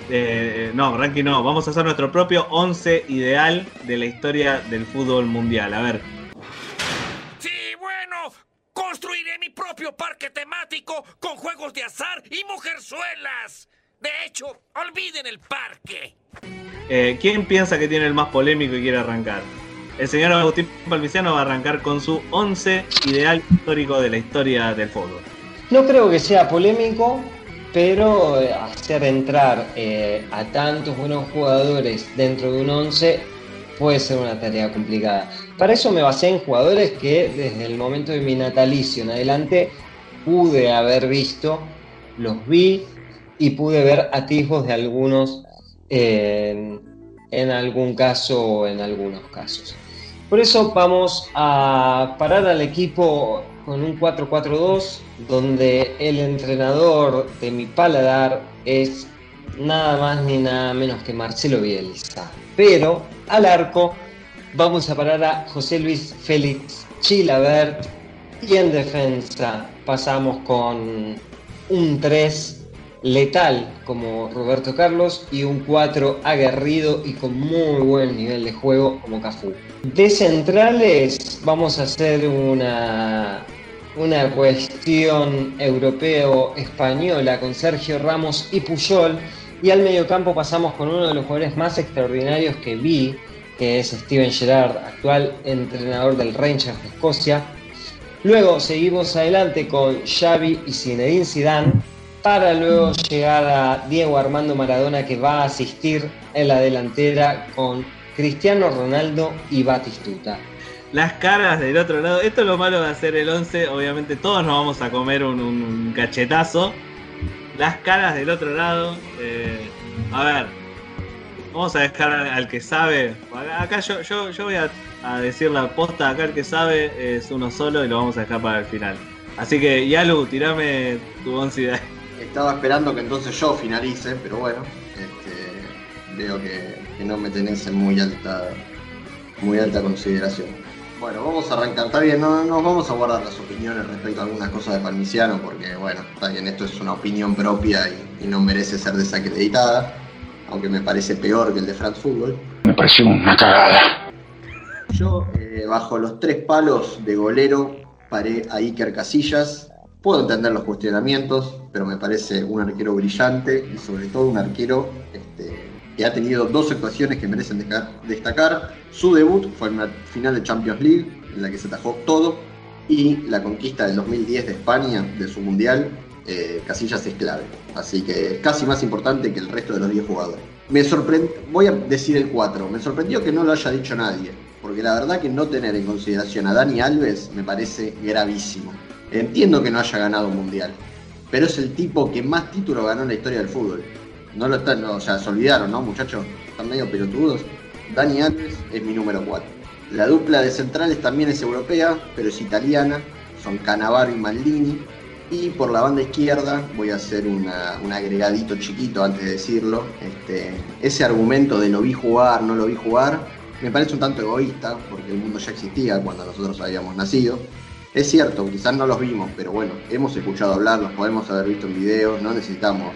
Eh, no, ranking no, vamos a hacer nuestro propio 11 ideal de la historia del fútbol mundial. A ver. Sí, bueno, construiré mi propio parque temático con juegos de azar y mujerzuelas. De hecho, olviden el parque. Eh, ¿Quién piensa que tiene el más polémico y quiere arrancar? El señor Agustín Palmiciano va a arrancar con su 11 ideal histórico de la historia del fútbol. No creo que sea polémico, pero eh, hacer entrar eh, a tantos buenos jugadores dentro de un 11 puede ser una tarea complicada. Para eso me basé en jugadores que desde el momento de mi natalicio en adelante pude haber visto, los vi y pude ver atisbos de algunos en algún caso o en algunos casos. Por eso vamos a parar al equipo con un 4-4-2 donde el entrenador de mi paladar es nada más ni nada menos que Marcelo Bielsa. Pero al arco vamos a parar a José Luis Félix Chilabert y en defensa pasamos con un 3 letal como Roberto Carlos y un 4 aguerrido y con muy buen nivel de juego como Cafú. De centrales vamos a hacer una una cuestión europeo-española con Sergio Ramos y Puyol. Y al mediocampo pasamos con uno de los jugadores más extraordinarios que vi, que es Steven Gerrard, actual entrenador del Rangers de Escocia. Luego seguimos adelante con Xavi y Zinedine Zidane para luego llegar a Diego Armando Maradona que va a asistir en la delantera con Cristiano Ronaldo y Batistuta las caras del otro lado. Esto es lo malo de hacer el 11. Obviamente todos nos vamos a comer un, cachetazo. Las caras del otro lado. Eh, a ver. Vamos a dejar al, que sabe. Acá yo, yo, voy a, decir la posta. Acá el que sabe es uno solo y lo vamos a dejar para el final. Así que, Yalu, tirame tu 11 idea. Estaba esperando que entonces yo finalice, pero bueno. Este, veo que, que no me tenés en muy alta, muy alta consideración. Bueno, vamos a arrancar. Está bien, no nos vamos a guardar las opiniones respecto a algunas cosas de Palmiciano, porque bueno, está bien, esto es una opinión propia y, no merece ser desacreditada, aunque me parece peor que el de France Football. Me pareció una cagada. Yo, eh, bajo los tres palos de golero, paré a Iker Casillas. Puedo entender los cuestionamientos, pero me parece un arquero brillante y sobre todo un arquero este, que ha tenido dos actuaciones que merecen destacar. Su debut fue en la final de Champions League, en la que se atajó todo, y la conquista del 2010 de España, de su mundial, eh, Casillas es clave. Así que es casi más importante que el resto de los 10 jugadores. Me sorprende, voy a decir el 4, me sorprendió que no lo haya dicho nadie, porque la verdad que no tener en consideración a Dani Alves me parece gravísimo. Entiendo que no haya ganado un mundial, pero es el tipo que más títulos ganó en la historia del fútbol no lo están, o sea, se olvidaron, ¿no, muchachos? Están medio pelotudos. Dani Alves es mi número 4. La dupla de centrales también es europea, pero es italiana. Son Canavaro y Maldini. Y por la banda izquierda voy a hacer un agregadito chiquito antes de decirlo. Este, ese argumento de lo vi jugar, no lo vi jugar, me parece un tanto egoísta, porque el mundo ya existía cuando nosotros habíamos nacido. Es cierto, quizás no los vimos, pero bueno, hemos escuchado hablar, los podemos haber visto en videos, no necesitamos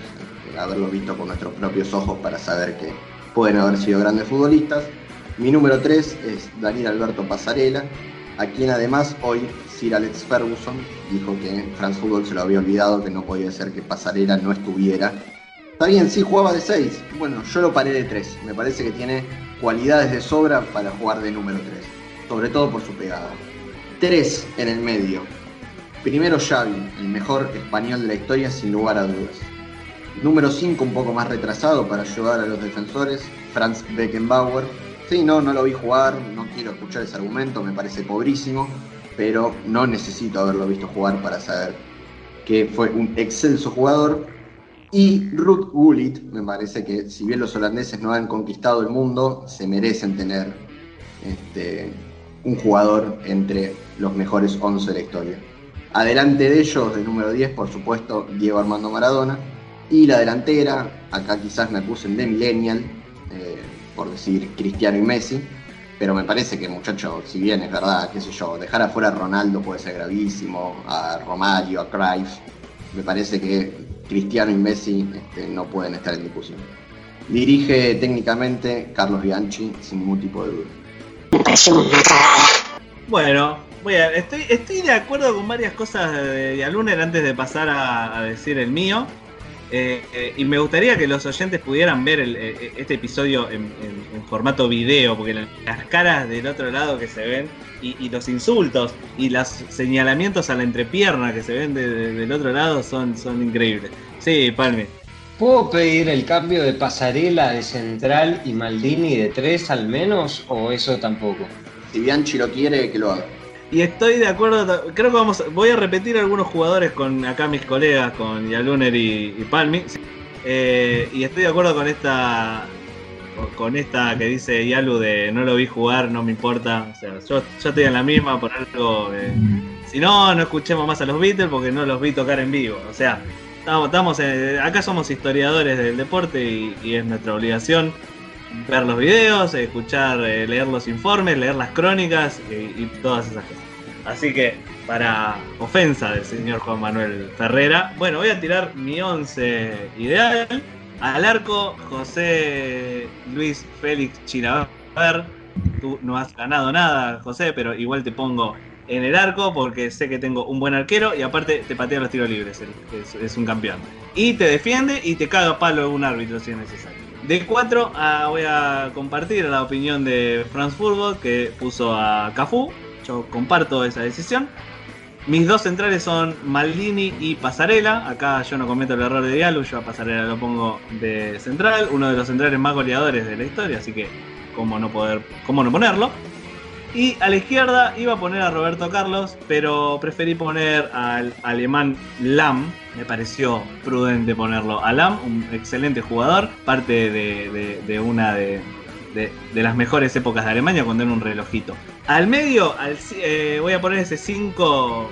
haberlos visto con nuestros propios ojos para saber que pueden haber sido grandes futbolistas. Mi número 3 es Daniel Alberto Pasarela, a quien además hoy Sir Alex Ferguson dijo que France Football se lo había olvidado, que no podía ser que Pasarela no estuviera. Está bien, sí, jugaba de 6. Bueno, yo lo paré de 3. Me parece que tiene cualidades de sobra para jugar de número 3. Sobre todo por su pegada. 3 en el medio. Primero Xavi, el mejor español de la historia sin lugar a dudas. Número 5 un poco más retrasado para ayudar a los defensores, Franz Beckenbauer. Sí, no, no lo vi jugar, no quiero escuchar ese argumento, me parece pobrísimo, pero no necesito haberlo visto jugar para saber que fue un excelso jugador. Y Ruth Gullit, me parece que si bien los holandeses no han conquistado el mundo, se merecen tener este, un jugador entre los mejores 11 de la historia. Adelante de ellos, de número 10, por supuesto, Diego Armando Maradona. Y la delantera, acá quizás me acusen de millennial, eh, por decir Cristiano y Messi. Pero me parece que, muchachos, si bien es verdad, qué sé yo, dejar afuera a Ronaldo puede ser gravísimo, a Romario, a Cruyff, me parece que Cristiano y Messi este, no pueden estar en discusión. Dirige técnicamente Carlos Bianchi sin ningún tipo de duda. Bueno, voy a- estoy, estoy de acuerdo con varias cosas de Dialuner antes de pasar a, a decir el mío. Eh, eh, y me gustaría que los oyentes pudieran ver el- eh, este episodio en, en- en formato video, porque la- las caras del otro lado que se ven, y, y los insultos, y los señalamientos a la entrepierna que se ven de- de- del otro lado son, son increíbles. Sí, Palme. ¿Puedo pedir el cambio de pasarela de central y Maldini de 3 al menos o eso tampoco? Si Bianchi lo quiere, que lo haga. Y estoy de acuerdo, creo que vamos, voy a repetir algunos jugadores con acá mis colegas, con Yaluner y, y Palmi. Eh, y estoy de acuerdo con esta con- esta que dice Yalu de no lo vi jugar, no me importa. O sea, yo, estoy en la misma por algo. si no, no escuchemos más a los Beatles porque no los vi tocar en vivo. O sea, estamos, estamos eh, acá somos historiadores del deporte y es nuestra obligación ver los videos, escuchar, eh, leer los informes, leer las crónicas eh, y todas esas cosas. Así que, para ofensa del señor Juan Manuel Ferrera, bueno, voy a tirar mi once ideal. Al arco, José Luis Félix Chilaver. Tú no has ganado nada, José, pero igual te pongo en el arco porque sé que tengo un buen arquero y aparte te patea los tiros libres, es, es un campeón. Y te defiende y te caga palo un árbitro si es necesario. De 4 voy a compartir la opinión de Franz Furgo que puso a Cafú. Yo comparto esa decisión. Mis dos centrales son Maldini y Pasarela. Acá yo no cometo el error de Diallo, yo a Pasarela lo pongo de central, uno de los centrales más goleadores de la historia, así que cómo no poder, cómo no ponerlo. Y a la izquierda iba a poner a Roberto Carlos, pero preferí poner al alemán Lam. Me pareció prudente ponerlo a Lam, un excelente jugador, parte de, de- una de, de- las mejores épocas de Alemania cuando era un relojito. Al medio eh, voy a poner ese 5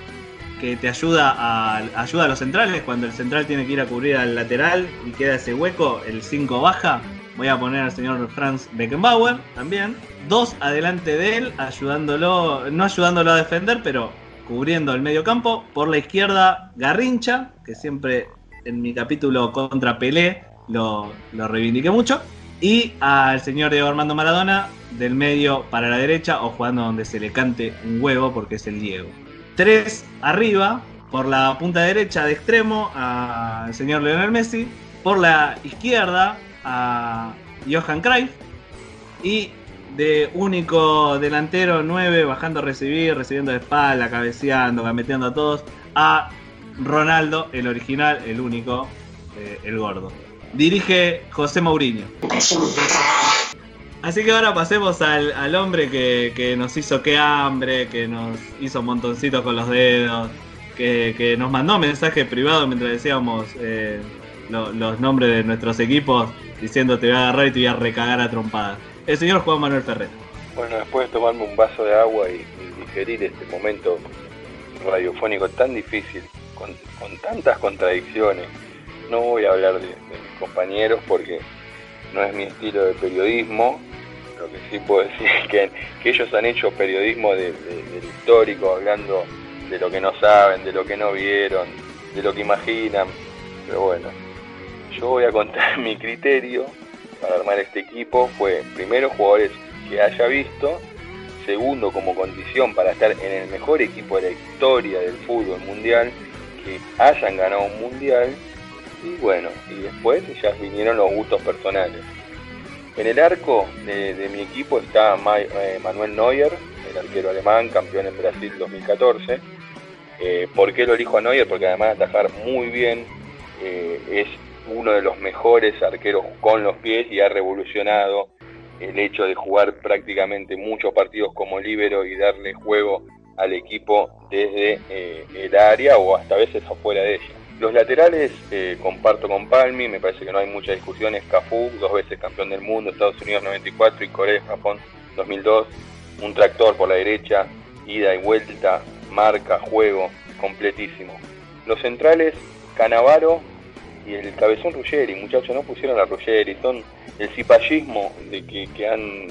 que te ayuda ayuda a los centrales. Cuando el central tiene que ir a cubrir al lateral y queda ese hueco, el 5 baja. Voy a poner al señor Franz Beckenbauer también. Dos adelante de él, ayudándolo, no ayudándolo a defender, pero cubriendo el medio campo. Por la izquierda, Garrincha, que siempre en mi capítulo contra Pelé lo, lo reivindiqué mucho. Y al señor Diego Armando Maradona, del medio para la derecha, o jugando donde se le cante un huevo, porque es el Diego. Tres arriba, por la punta derecha de extremo, al señor Lionel Messi. Por la izquierda, a Johan Cruyff. Y de único delantero 9, bajando a recibir, recibiendo de espalda, cabeceando, gambeteando a todos, a Ronaldo, el original, el único, eh, el gordo. Dirige José Mourinho. Así que ahora pasemos al, al hombre que, que nos hizo que hambre, que nos hizo montoncitos con los dedos, que, que nos mandó mensaje privado mientras decíamos eh, lo- los nombres de nuestros equipos diciendo te voy a agarrar y te voy a recagar a trompadas. El señor Juan Manuel Ferrer. Bueno, después de tomarme un vaso de agua y, digerir este momento radiofónico tan difícil, con, con tantas contradicciones, no voy a hablar de, mis compañeros porque no es mi estilo de periodismo. Lo que sí puedo decir es que, que ellos han hecho periodismo de- histórico, hablando de lo que no saben, de lo que no vieron, de lo que imaginan. Pero bueno, yo voy a contar mi criterio para armar este equipo. Fue primero jugadores que haya visto, segundo como condición para estar en el mejor equipo de la historia del fútbol mundial, que hayan ganado un mundial, y bueno, y después ya vinieron los gustos personales. En el arco de, mi equipo está eh, Manuel Neuer, el arquero alemán, campeón en Brasil 2014. Eh, ¿Por qué lo elijo a Neuer? Porque además de atajar muy bien, eh, es uno de los mejores arqueros con los pies y ha revolucionado el hecho de jugar prácticamente muchos partidos como líbero y darle juego al equipo desde eh, el área o hasta veces afuera de ella. Los laterales eh, comparto con Palmi, me parece que no hay muchas discusiones. Cafú, dos veces campeón del mundo, Estados Unidos 94 y Corea Japón 2002. Un tractor por la derecha, ida y vuelta, marca, juego, completísimo. Los centrales, Canavaro y el cabezón Ruggeri, muchachos, no pusieron a Ruggeri, son el cipallismo de que, que han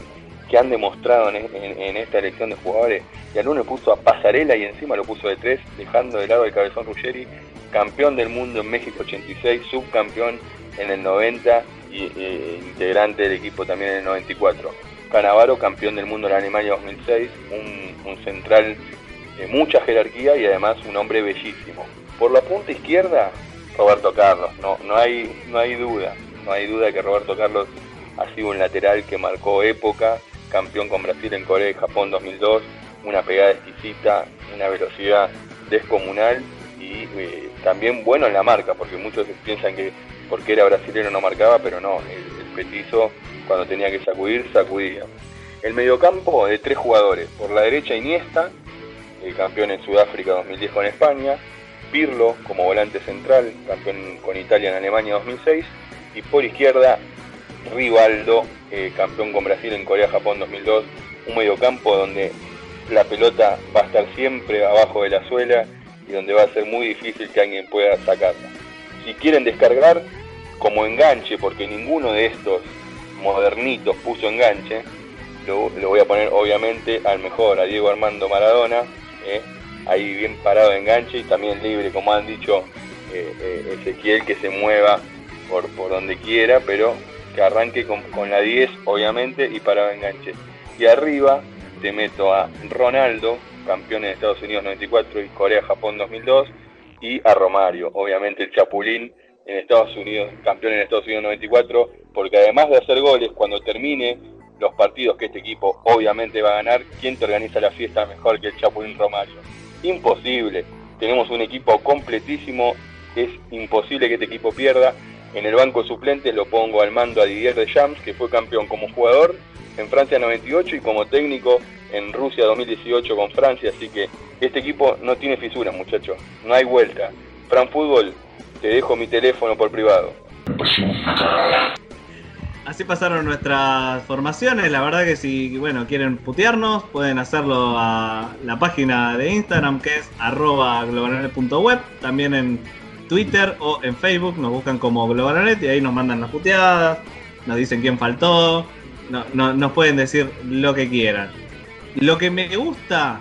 que han demostrado en, en- esta elección de jugadores. Y al uno puso a Pasarela y encima lo puso de tres, dejando de lado el cabezón Ruggeri, campeón del mundo en México 86, subcampeón en el 90 y eh, integrante del equipo también en el 94. Canavaro, campeón del mundo en Alemania 2006, un, un central de mucha jerarquía y además un hombre bellísimo. Por la punta izquierda, Roberto Carlos, no, no, hay, no hay duda, no hay duda que Roberto Carlos ha sido un lateral que marcó época, campeón con Brasil en Corea y Japón 2002, una pegada exquisita, una velocidad descomunal y eh, también bueno en la marca, porque muchos piensan que porque era brasileño no marcaba, pero no, el, el petizo cuando tenía que sacudir, sacudía. El mediocampo de tres jugadores, por la derecha Iniesta, el campeón en Sudáfrica 2010 con España, Pirlo como volante central, campeón con Italia en Alemania 2006, y por izquierda Rivaldo, eh, campeón con Brasil en Corea-Japón 2002, un mediocampo donde la pelota va a estar siempre abajo de la suela y donde va a ser muy difícil que alguien pueda sacarla. Si quieren descargar como enganche, porque ninguno de estos modernitos puso enganche, lo, voy a poner obviamente al mejor, a Diego Armando Maradona, eh, ahí bien parado de enganche y también libre, como han dicho eh, eh, Ezequiel, que se mueva por, por donde quiera, pero que arranque con, con la 10, obviamente, y parado de enganche. Y arriba te meto a Ronaldo, campeón en Estados Unidos 94 y Corea-Japón 2002, y a Romario, obviamente el Chapulín en Estados Unidos, campeón en Estados Unidos 94, porque además de hacer goles, cuando termine los partidos que este equipo obviamente va a ganar, ¿quién te organiza la fiesta mejor que el Chapulín Romario? Imposible. Tenemos un equipo completísimo, es imposible que este equipo pierda. En el banco suplente lo pongo al mando a Didier Deschamps, que fue campeón como jugador en Francia 98 y como técnico en Rusia 2018 con Francia, así que este equipo no tiene fisuras, muchachos, no hay vuelta. Fran Fútbol, te dejo mi teléfono por privado. Así pasaron nuestras formaciones. La verdad que si bueno quieren putearnos, pueden hacerlo a la página de Instagram que es arroba. También en Twitter o en Facebook nos buscan como Globalanet y ahí nos mandan las puteadas, nos dicen quién faltó, no- nos pueden decir lo que quieran. Lo que me gusta,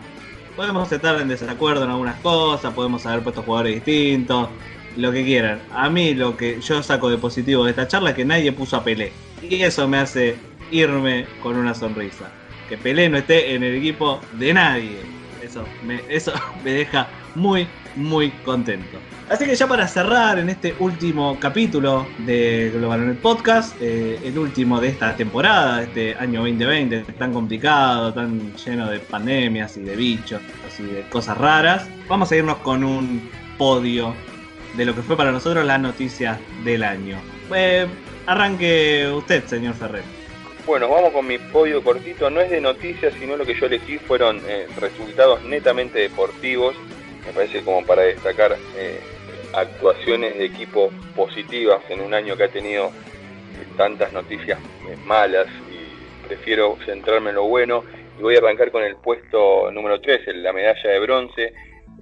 podemos estar en desacuerdo en algunas cosas, podemos haber puesto jugadores distintos, lo que quieran. A mí lo que yo saco de positivo de esta charla es que nadie puso a Pelé. Y eso me hace irme con una sonrisa. Que Pelé no esté en el equipo de nadie. Eso me, eso me deja muy, muy contento. Así que ya para cerrar en este último capítulo de Globalonet Podcast, eh, el último de esta temporada, de este año 2020, tan complicado, tan lleno de pandemias y de bichos y de cosas raras, vamos a irnos con un podio de lo que fue para nosotros la noticia del año. Eh, arranque usted, señor Ferrer. Bueno, vamos con mi podio cortito. No es de noticias, sino lo que yo elegí fueron eh, resultados netamente deportivos. Me parece como para destacar eh, actuaciones de equipo positivas en un año que ha tenido tantas noticias malas y prefiero centrarme en lo bueno y voy a arrancar con el puesto número 3, la medalla de bronce,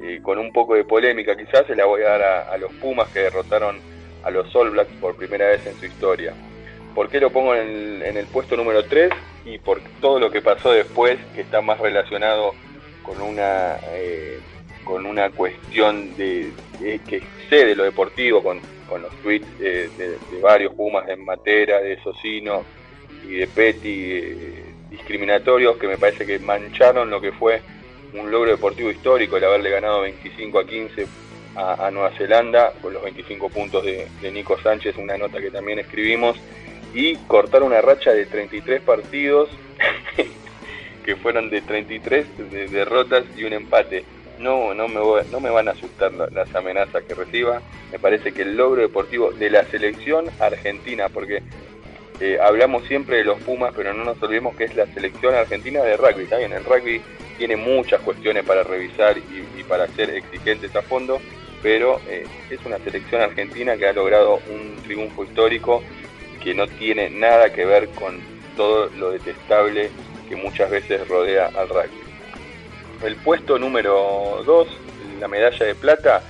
eh, con un poco de polémica quizás, se la voy a dar a, los Pumas que derrotaron a los All Blacks por primera vez en su historia. ¿Por qué lo pongo en el, puesto número 3? Y por todo lo que pasó después, que está más relacionado con una, eh, con una cuestión de, que sé de lo deportivo, con, los tweets de, varios Pumas, de Matera, de Socino y de Petty, eh, discriminatorios que me parece que mancharon lo que fue un logro deportivo histórico el haberle ganado 25 a 15 a, Nueva Zelanda con los 25 puntos de, Nico Sánchez, una nota que también escribimos, y cortar una racha de 33 partidos que fueron de 33 de derrotas y un empate. No, no me, no me van a asustar las amenazas que reciba. Me parece que el logro deportivo de la selección argentina, porque eh, hablamos siempre de los Pumas, pero no nos olvidemos que es la selección argentina de rugby. ¿está bien? El rugby tiene muchas cuestiones para revisar y, para ser exigentes a fondo, pero eh, es una selección argentina que ha logrado un triunfo histórico que no tiene nada que ver con todo lo detestable que muchas veces rodea al rugby. El puesto número 2, la medalla de plata,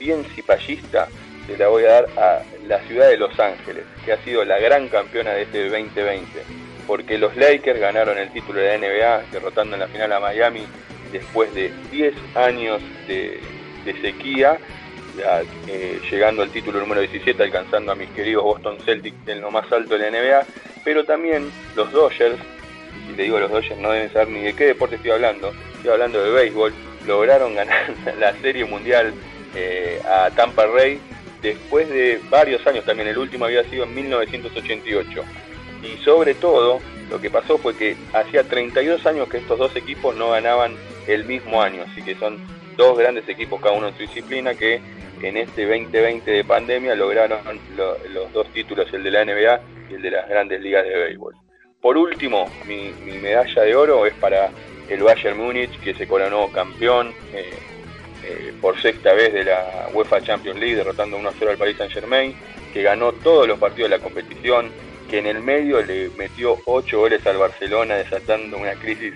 bien cipallista, se la voy a dar a la ciudad de Los Ángeles, que ha sido la gran campeona de este 2020 porque los Lakers ganaron el título de la NBA derrotando en la final a Miami después de 10 años de, sequía, eh, llegando al título número 17, alcanzando a mis queridos Boston Celtics en lo más alto de la NBA, pero también los Dodgers, si te digo los Dodgers no deben saber ni de qué deporte estoy hablando, estoy hablando de béisbol, lograron ganar la Serie Mundial eh, a Tampa Bay después de varios años también, el último había sido en 1988 y sobre todo lo que pasó fue que hacía 32 años que estos dos equipos no ganaban el mismo año, así que son dos grandes equipos cada uno en su disciplina que en este 2020 de pandemia lograron los dos títulos, el de la NBA y el de las grandes ligas de béisbol. Por último, mi, medalla de oro es para el Bayern Múnich, que se coronó campeón eh, eh, por sexta vez de la UEFA Champions League, derrotando 1-0 al Paris Saint Germain, que ganó todos los partidos de la competición, que en el medio le metió 8 goles al Barcelona, desatando una crisis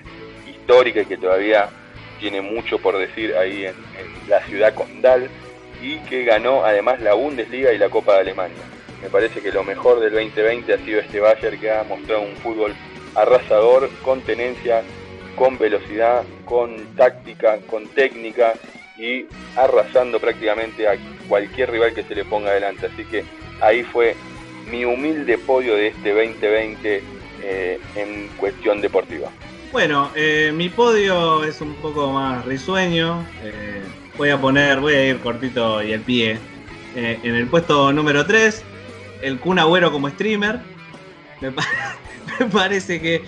histórica y que todavía tiene mucho por decir ahí en, la ciudad condal, y que ganó además la Bundesliga y la Copa de Alemania. Me parece que lo mejor del 2020 ha sido este Bayern que ha mostrado un fútbol arrasador, con tenencia, con velocidad, con táctica, con técnica y arrasando prácticamente a cualquier rival que se le ponga adelante. Así que ahí fue mi humilde podio de este 2020 eh, en cuestión deportiva. Bueno, eh, mi podio es un poco más risueño. Eh, voy a poner, voy a ir cortito y el pie. en el puesto número 3, el Kun Agüero como streamer. Me, parece que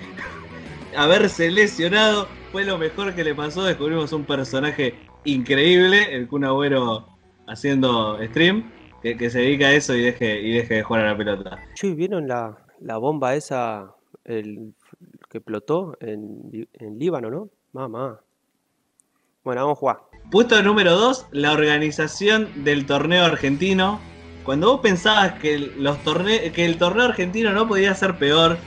haberse lesionado fue lo mejor que le pasó. Descubrimos un personaje increíble, el Kun Agüero haciendo stream que, se dedica a eso y deje, y deje de jugar a la pelota. ¿vieron la, bomba esa el, que explotó en, en Líbano, no? Mamá. Bueno, vamos a jugar. Puesto número 2, la organización del torneo argentino. Cuando vos pensabas que, los torne que el torneo argentino no podía ser peor,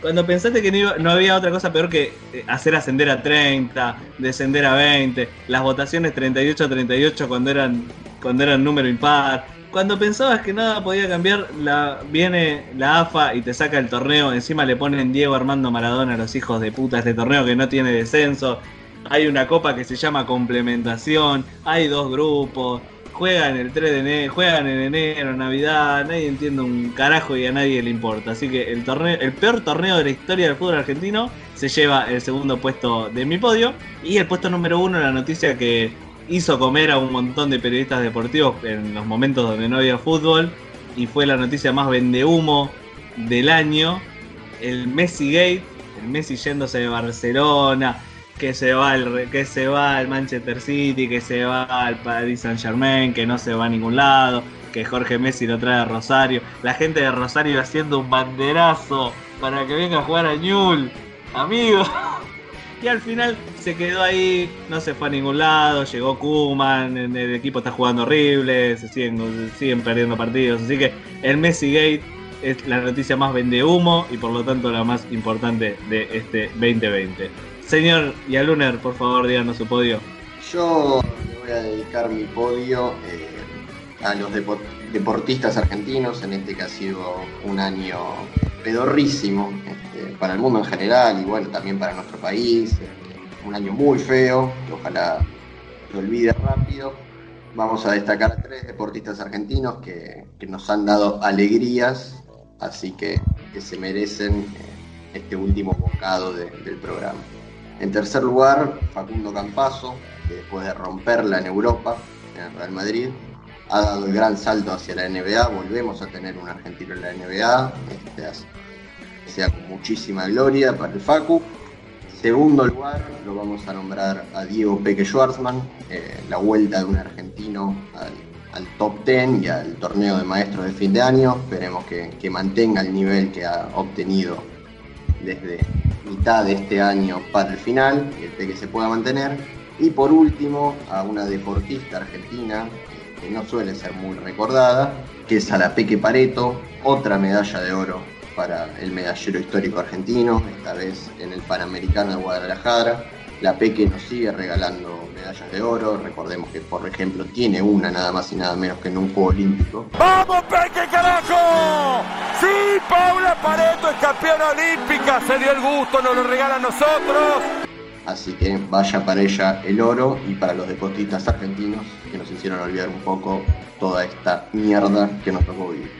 cuando pensaste que no, no, había otra cosa peor que eh, hacer ascender a 30, descender a 20, las votaciones 38 a 38 cuando eran, cuando eran número impar, cuando pensabas que nada podía cambiar, la, viene la AFA y te saca el torneo. Encima le ponen Diego Armando Maradona a los hijos de puta este torneo que no tiene descenso. Hay una copa que se llama complementación. Hay dos grupos. Juegan el 3 de enero, juegan en enero, Navidad. Nadie entiende un carajo y a nadie le importa. Así que el torneo, el peor torneo de la historia del fútbol argentino se lleva el segundo puesto de mi podio. Y el puesto número uno, la noticia que hizo comer a un montón de periodistas deportivos en los momentos donde no había fútbol y fue la noticia más vendehumo del año, el Messi Gate, el Messi yéndose de Barcelona, que se va al que se va Manchester City, que se va al Paris Saint Germain, que no se va a ningún lado, que Jorge Messi lo trae a Rosario, la gente de Rosario haciendo un banderazo para que venga a jugar a Ñul, amigo. Y al final se quedó ahí, no se fue a ningún lado, llegó Kuman, el equipo está jugando horrible, se siguen, siguen perdiendo partidos, así que el Messi Gate es la noticia más vende humo y por lo tanto la más importante de este 2020. Señor Yaluner, por favor, díganos su podio. Yo le voy a dedicar mi podio eh, a los deportistas argentinos, en este que ha sido un año pedorrísimo este, para el mundo en general y bueno, también para nuestro país. Este, un año muy feo, que ojalá se olvide rápido. Vamos a destacar tres deportistas argentinos que, nos han dado alegrías, así que, que se merecen eh, este último bocado del programa. En tercer lugar, Facundo Campazo, que después de romperla en Europa, en el Real Madrid, ha dado el gran salto hacia la NBA. Volvemos a tener un argentino en la NBA, sea con muchísima gloria para el Facu. Segundo lugar, lo vamos a nombrar a Diego Peque Schwarzman, eh, la vuelta de un argentino al, top 10 y al torneo de maestros de fin de año. Esperemos que, que mantenga el nivel que ha obtenido desde mitad de este año para el final, el se pueda mantener. Y por último, a una deportista argentina que no suele ser muy recordada, que es a la Peque Pareto, otra medalla de oro para el medallero histórico argentino, esta vez en el Panamericano de Guadalajara. La Peque nos sigue regalando medallas de oro, recordemos que por ejemplo tiene una nada más y nada menos que en un Juego Olímpico. ¡Vamos Peque carajo! ¡Sí, Paula Pareto es campeona olímpica! Se dio el gusto, nos lo regala a nosotros. Así que vaya para ella el oro y para los deportistas argentinos que nos hicieron olvidar un poco toda esta mierda que nos tocó vivir.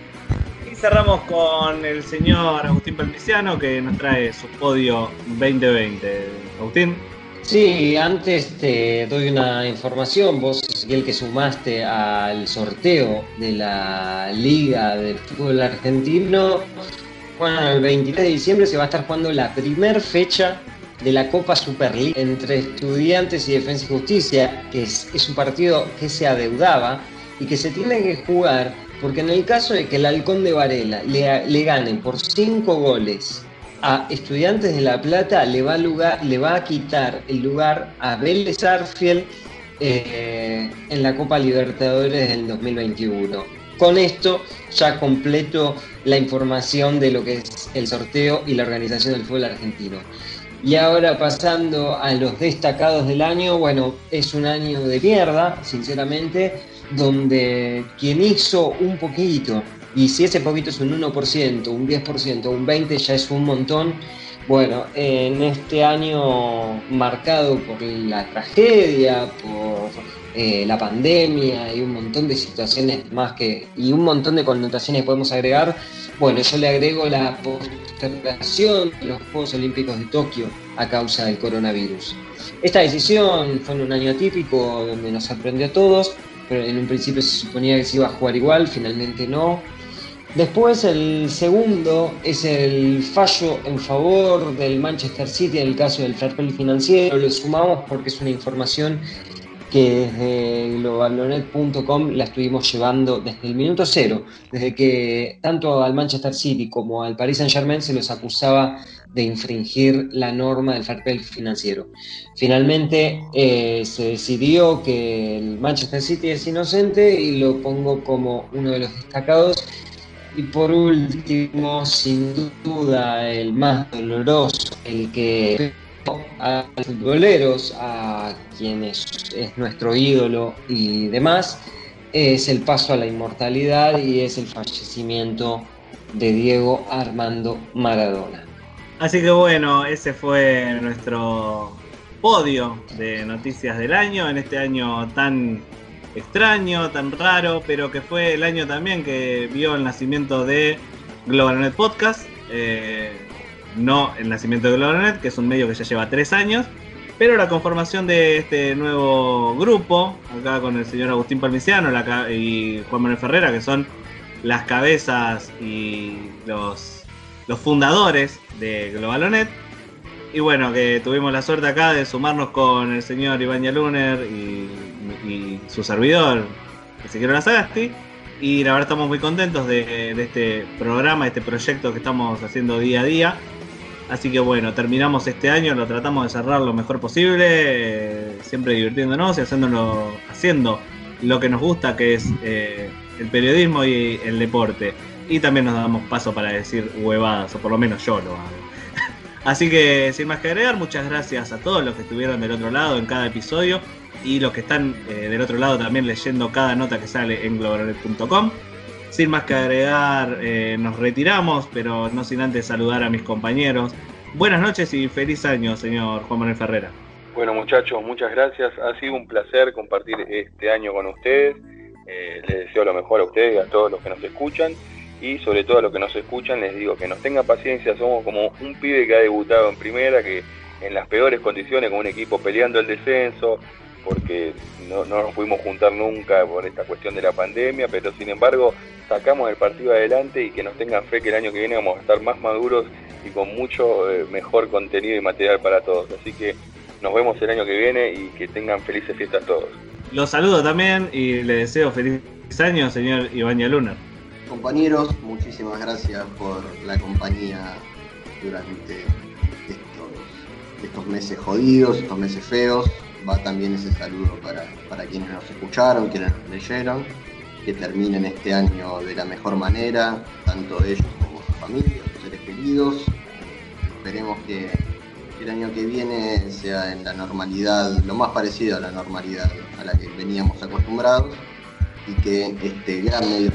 Y cerramos con el señor Agustín Palmiciano que nos trae su podio 2020. Agustín. Sí, antes te doy una información. Vos, el que sumaste al sorteo de la Liga del Fútbol Argentino, bueno, el 23 de diciembre se va a estar jugando la primer fecha de la Copa Super League entre Estudiantes y Defensa y Justicia, que es, un partido que se adeudaba y que se tiene que jugar porque en el caso de que el Halcón de Varela le, le gane por cinco goles a Estudiantes de La Plata, le va a, lugar, le va a quitar el lugar a Vélez Arfiel eh, en la Copa Libertadores del 2021. Con esto ya completo la información de lo que es el sorteo y la organización del fútbol argentino. Y ahora pasando a los destacados del año, bueno, es un año de mierda, sinceramente, donde quien hizo un poquito, y si ese poquito es un 1%, un 10%, un 20% ya es un montón, bueno, en este año marcado por la tragedia, por eh, la pandemia y un montón de situaciones más que, y un montón de connotaciones que podemos agregar, bueno, yo le agrego la postergación de los Juegos Olímpicos de Tokio a causa del coronavirus. Esta decisión fue en un año atípico donde nos sorprendió a todos, en un principio se suponía que se iba a jugar igual, finalmente no. Después el segundo es el fallo en favor del Manchester City en el caso del fair financiero. Lo sumamos porque es una información que desde globalonet.com la estuvimos llevando desde el minuto cero, desde que tanto al Manchester City como al Paris Saint Germain se los acusaba de infringir la norma del fair financiero. Finalmente eh, se decidió que el Manchester City es inocente y lo pongo como uno de los destacados. Y por último, sin duda, el más doloroso, el que a los futboleros, a quienes es nuestro ídolo y demás, es el paso a la inmortalidad y es el fallecimiento de Diego Armando Maradona. Así que bueno, ese fue nuestro podio de noticias del año, en este año tan extraño, tan raro, pero que fue el año también que vio el nacimiento de GlobalNet Podcast. Eh, no el nacimiento de GlobalNet, que es un medio que ya lleva tres años, pero la conformación de este nuevo grupo, acá con el señor Agustín Palmiciano y Juan Manuel Ferrera, que son las cabezas y los, los fundadores de Globalonet. Y bueno, que tuvimos la suerte acá de sumarnos con el señor Iván Yaluner y, su servidor, Ezequiel Lazagasti. Y la verdad estamos muy contentos de, este programa, este proyecto que estamos haciendo día a día Así que bueno, terminamos este año, lo tratamos de cerrar lo mejor posible, eh, siempre divirtiéndonos y haciéndolo, haciendo lo que nos gusta, que es eh, el periodismo y el deporte. Y también nos damos paso para decir huevadas, o por lo menos yo lo hago. Así que sin más que agregar, muchas gracias a todos los que estuvieron del otro lado en cada episodio y los que están eh, del otro lado también leyendo cada nota que sale en globalonet.com. Sin más que agregar, eh, nos retiramos, pero no sin antes saludar a mis compañeros. Buenas noches y feliz año, señor Juan Manuel Ferrera. Bueno muchachos, muchas gracias. Ha sido un placer compartir este año con ustedes. Eh, les deseo lo mejor a ustedes y a todos los que nos escuchan. Y sobre todo a los que nos escuchan les digo que nos tengan paciencia. Somos como un pibe que ha debutado en primera, que en las peores condiciones, con un equipo peleando el descenso, porque no, no, nos pudimos juntar nunca por esta cuestión de la pandemia, pero sin embargo sacamos el partido adelante y que nos tengan fe que el año que viene vamos a estar más maduros y con mucho eh, mejor contenido y material para todos. Así que nos vemos el año que viene y que tengan felices fiestas todos. Los saludo también y le deseo feliz año, señor Ibaña Luna. Compañeros, muchísimas gracias por la compañía durante estos, estos meses jodidos, estos meses feos. Va también ese saludo para, para quienes nos escucharon, quienes nos leyeron, que terminen este año de la mejor manera, tanto ellos como sus familias, sus seres queridos. Esperemos que el año que viene sea en la normalidad, lo más parecido a la normalidad a la que veníamos acostumbrados y que este gran medio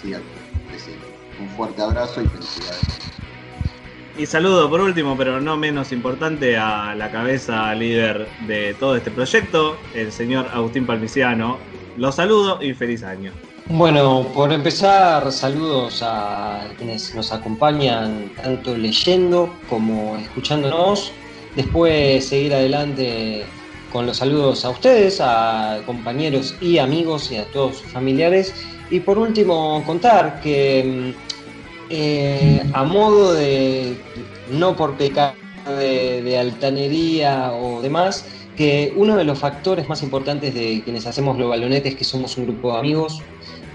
siga creciendo. Un fuerte abrazo y felicidades. Y saludo por último, pero no menos importante, a la cabeza líder de todo este proyecto, el señor Agustín Palmiciano. Los saludo y feliz año. Bueno, por empezar, saludos a quienes nos acompañan tanto leyendo como escuchándonos. Después seguir adelante con los saludos a ustedes, a compañeros y amigos y a todos sus familiares. Y por último, contar que mm, eh, a modo de, no por pecar de, altanería o demás, que uno de los factores más importantes de quienes hacemos Globalonet es que somos un grupo de amigos,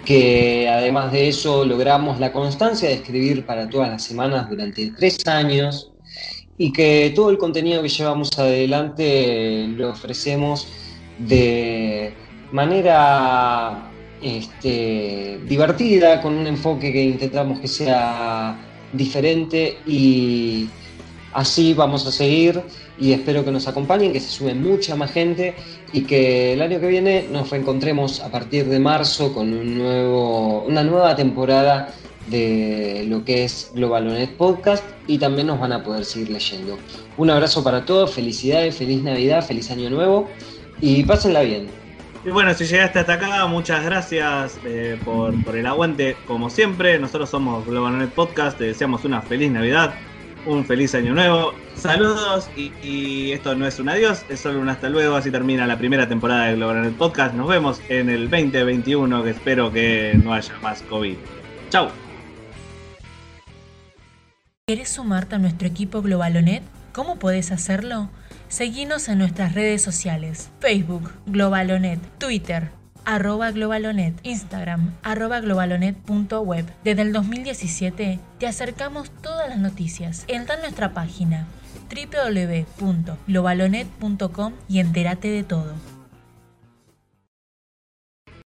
que además de eso logramos la constancia de escribir para todas las semanas durante tres años y que todo el contenido que llevamos adelante lo ofrecemos de manera este, divertida, con un enfoque que intentamos que sea diferente y así vamos a seguir y espero que nos acompañen, que se sume mucha más gente y que el año que viene nos reencontremos a partir de marzo con un nuevo, una nueva temporada de lo que es Globalonet Podcast y también nos van a poder seguir leyendo. Un abrazo para todos, felicidades, feliz Navidad, feliz Año Nuevo y pásenla bien. Y bueno, si llegaste hasta acá, muchas gracias eh, por, el aguante, como siempre. Nosotros somos Global Podcast, te deseamos una feliz Navidad, un feliz año nuevo. Saludos y, esto no es un adiós, es solo un hasta luego. Así termina la primera temporada de Global Podcast. Nos vemos en el 2021, que espero que no haya más COVID. Chau. ¿Quieres sumarte a nuestro equipo Globalonet? ¿Cómo puedes hacerlo? Seguinos en nuestras redes sociales, Facebook, Globalonet, Twitter, arroba Globalonet, Instagram, arroba globalonet.web. Desde el 2017 te acercamos todas las noticias. Entra en nuestra página www.globalonet.com y entérate de todo.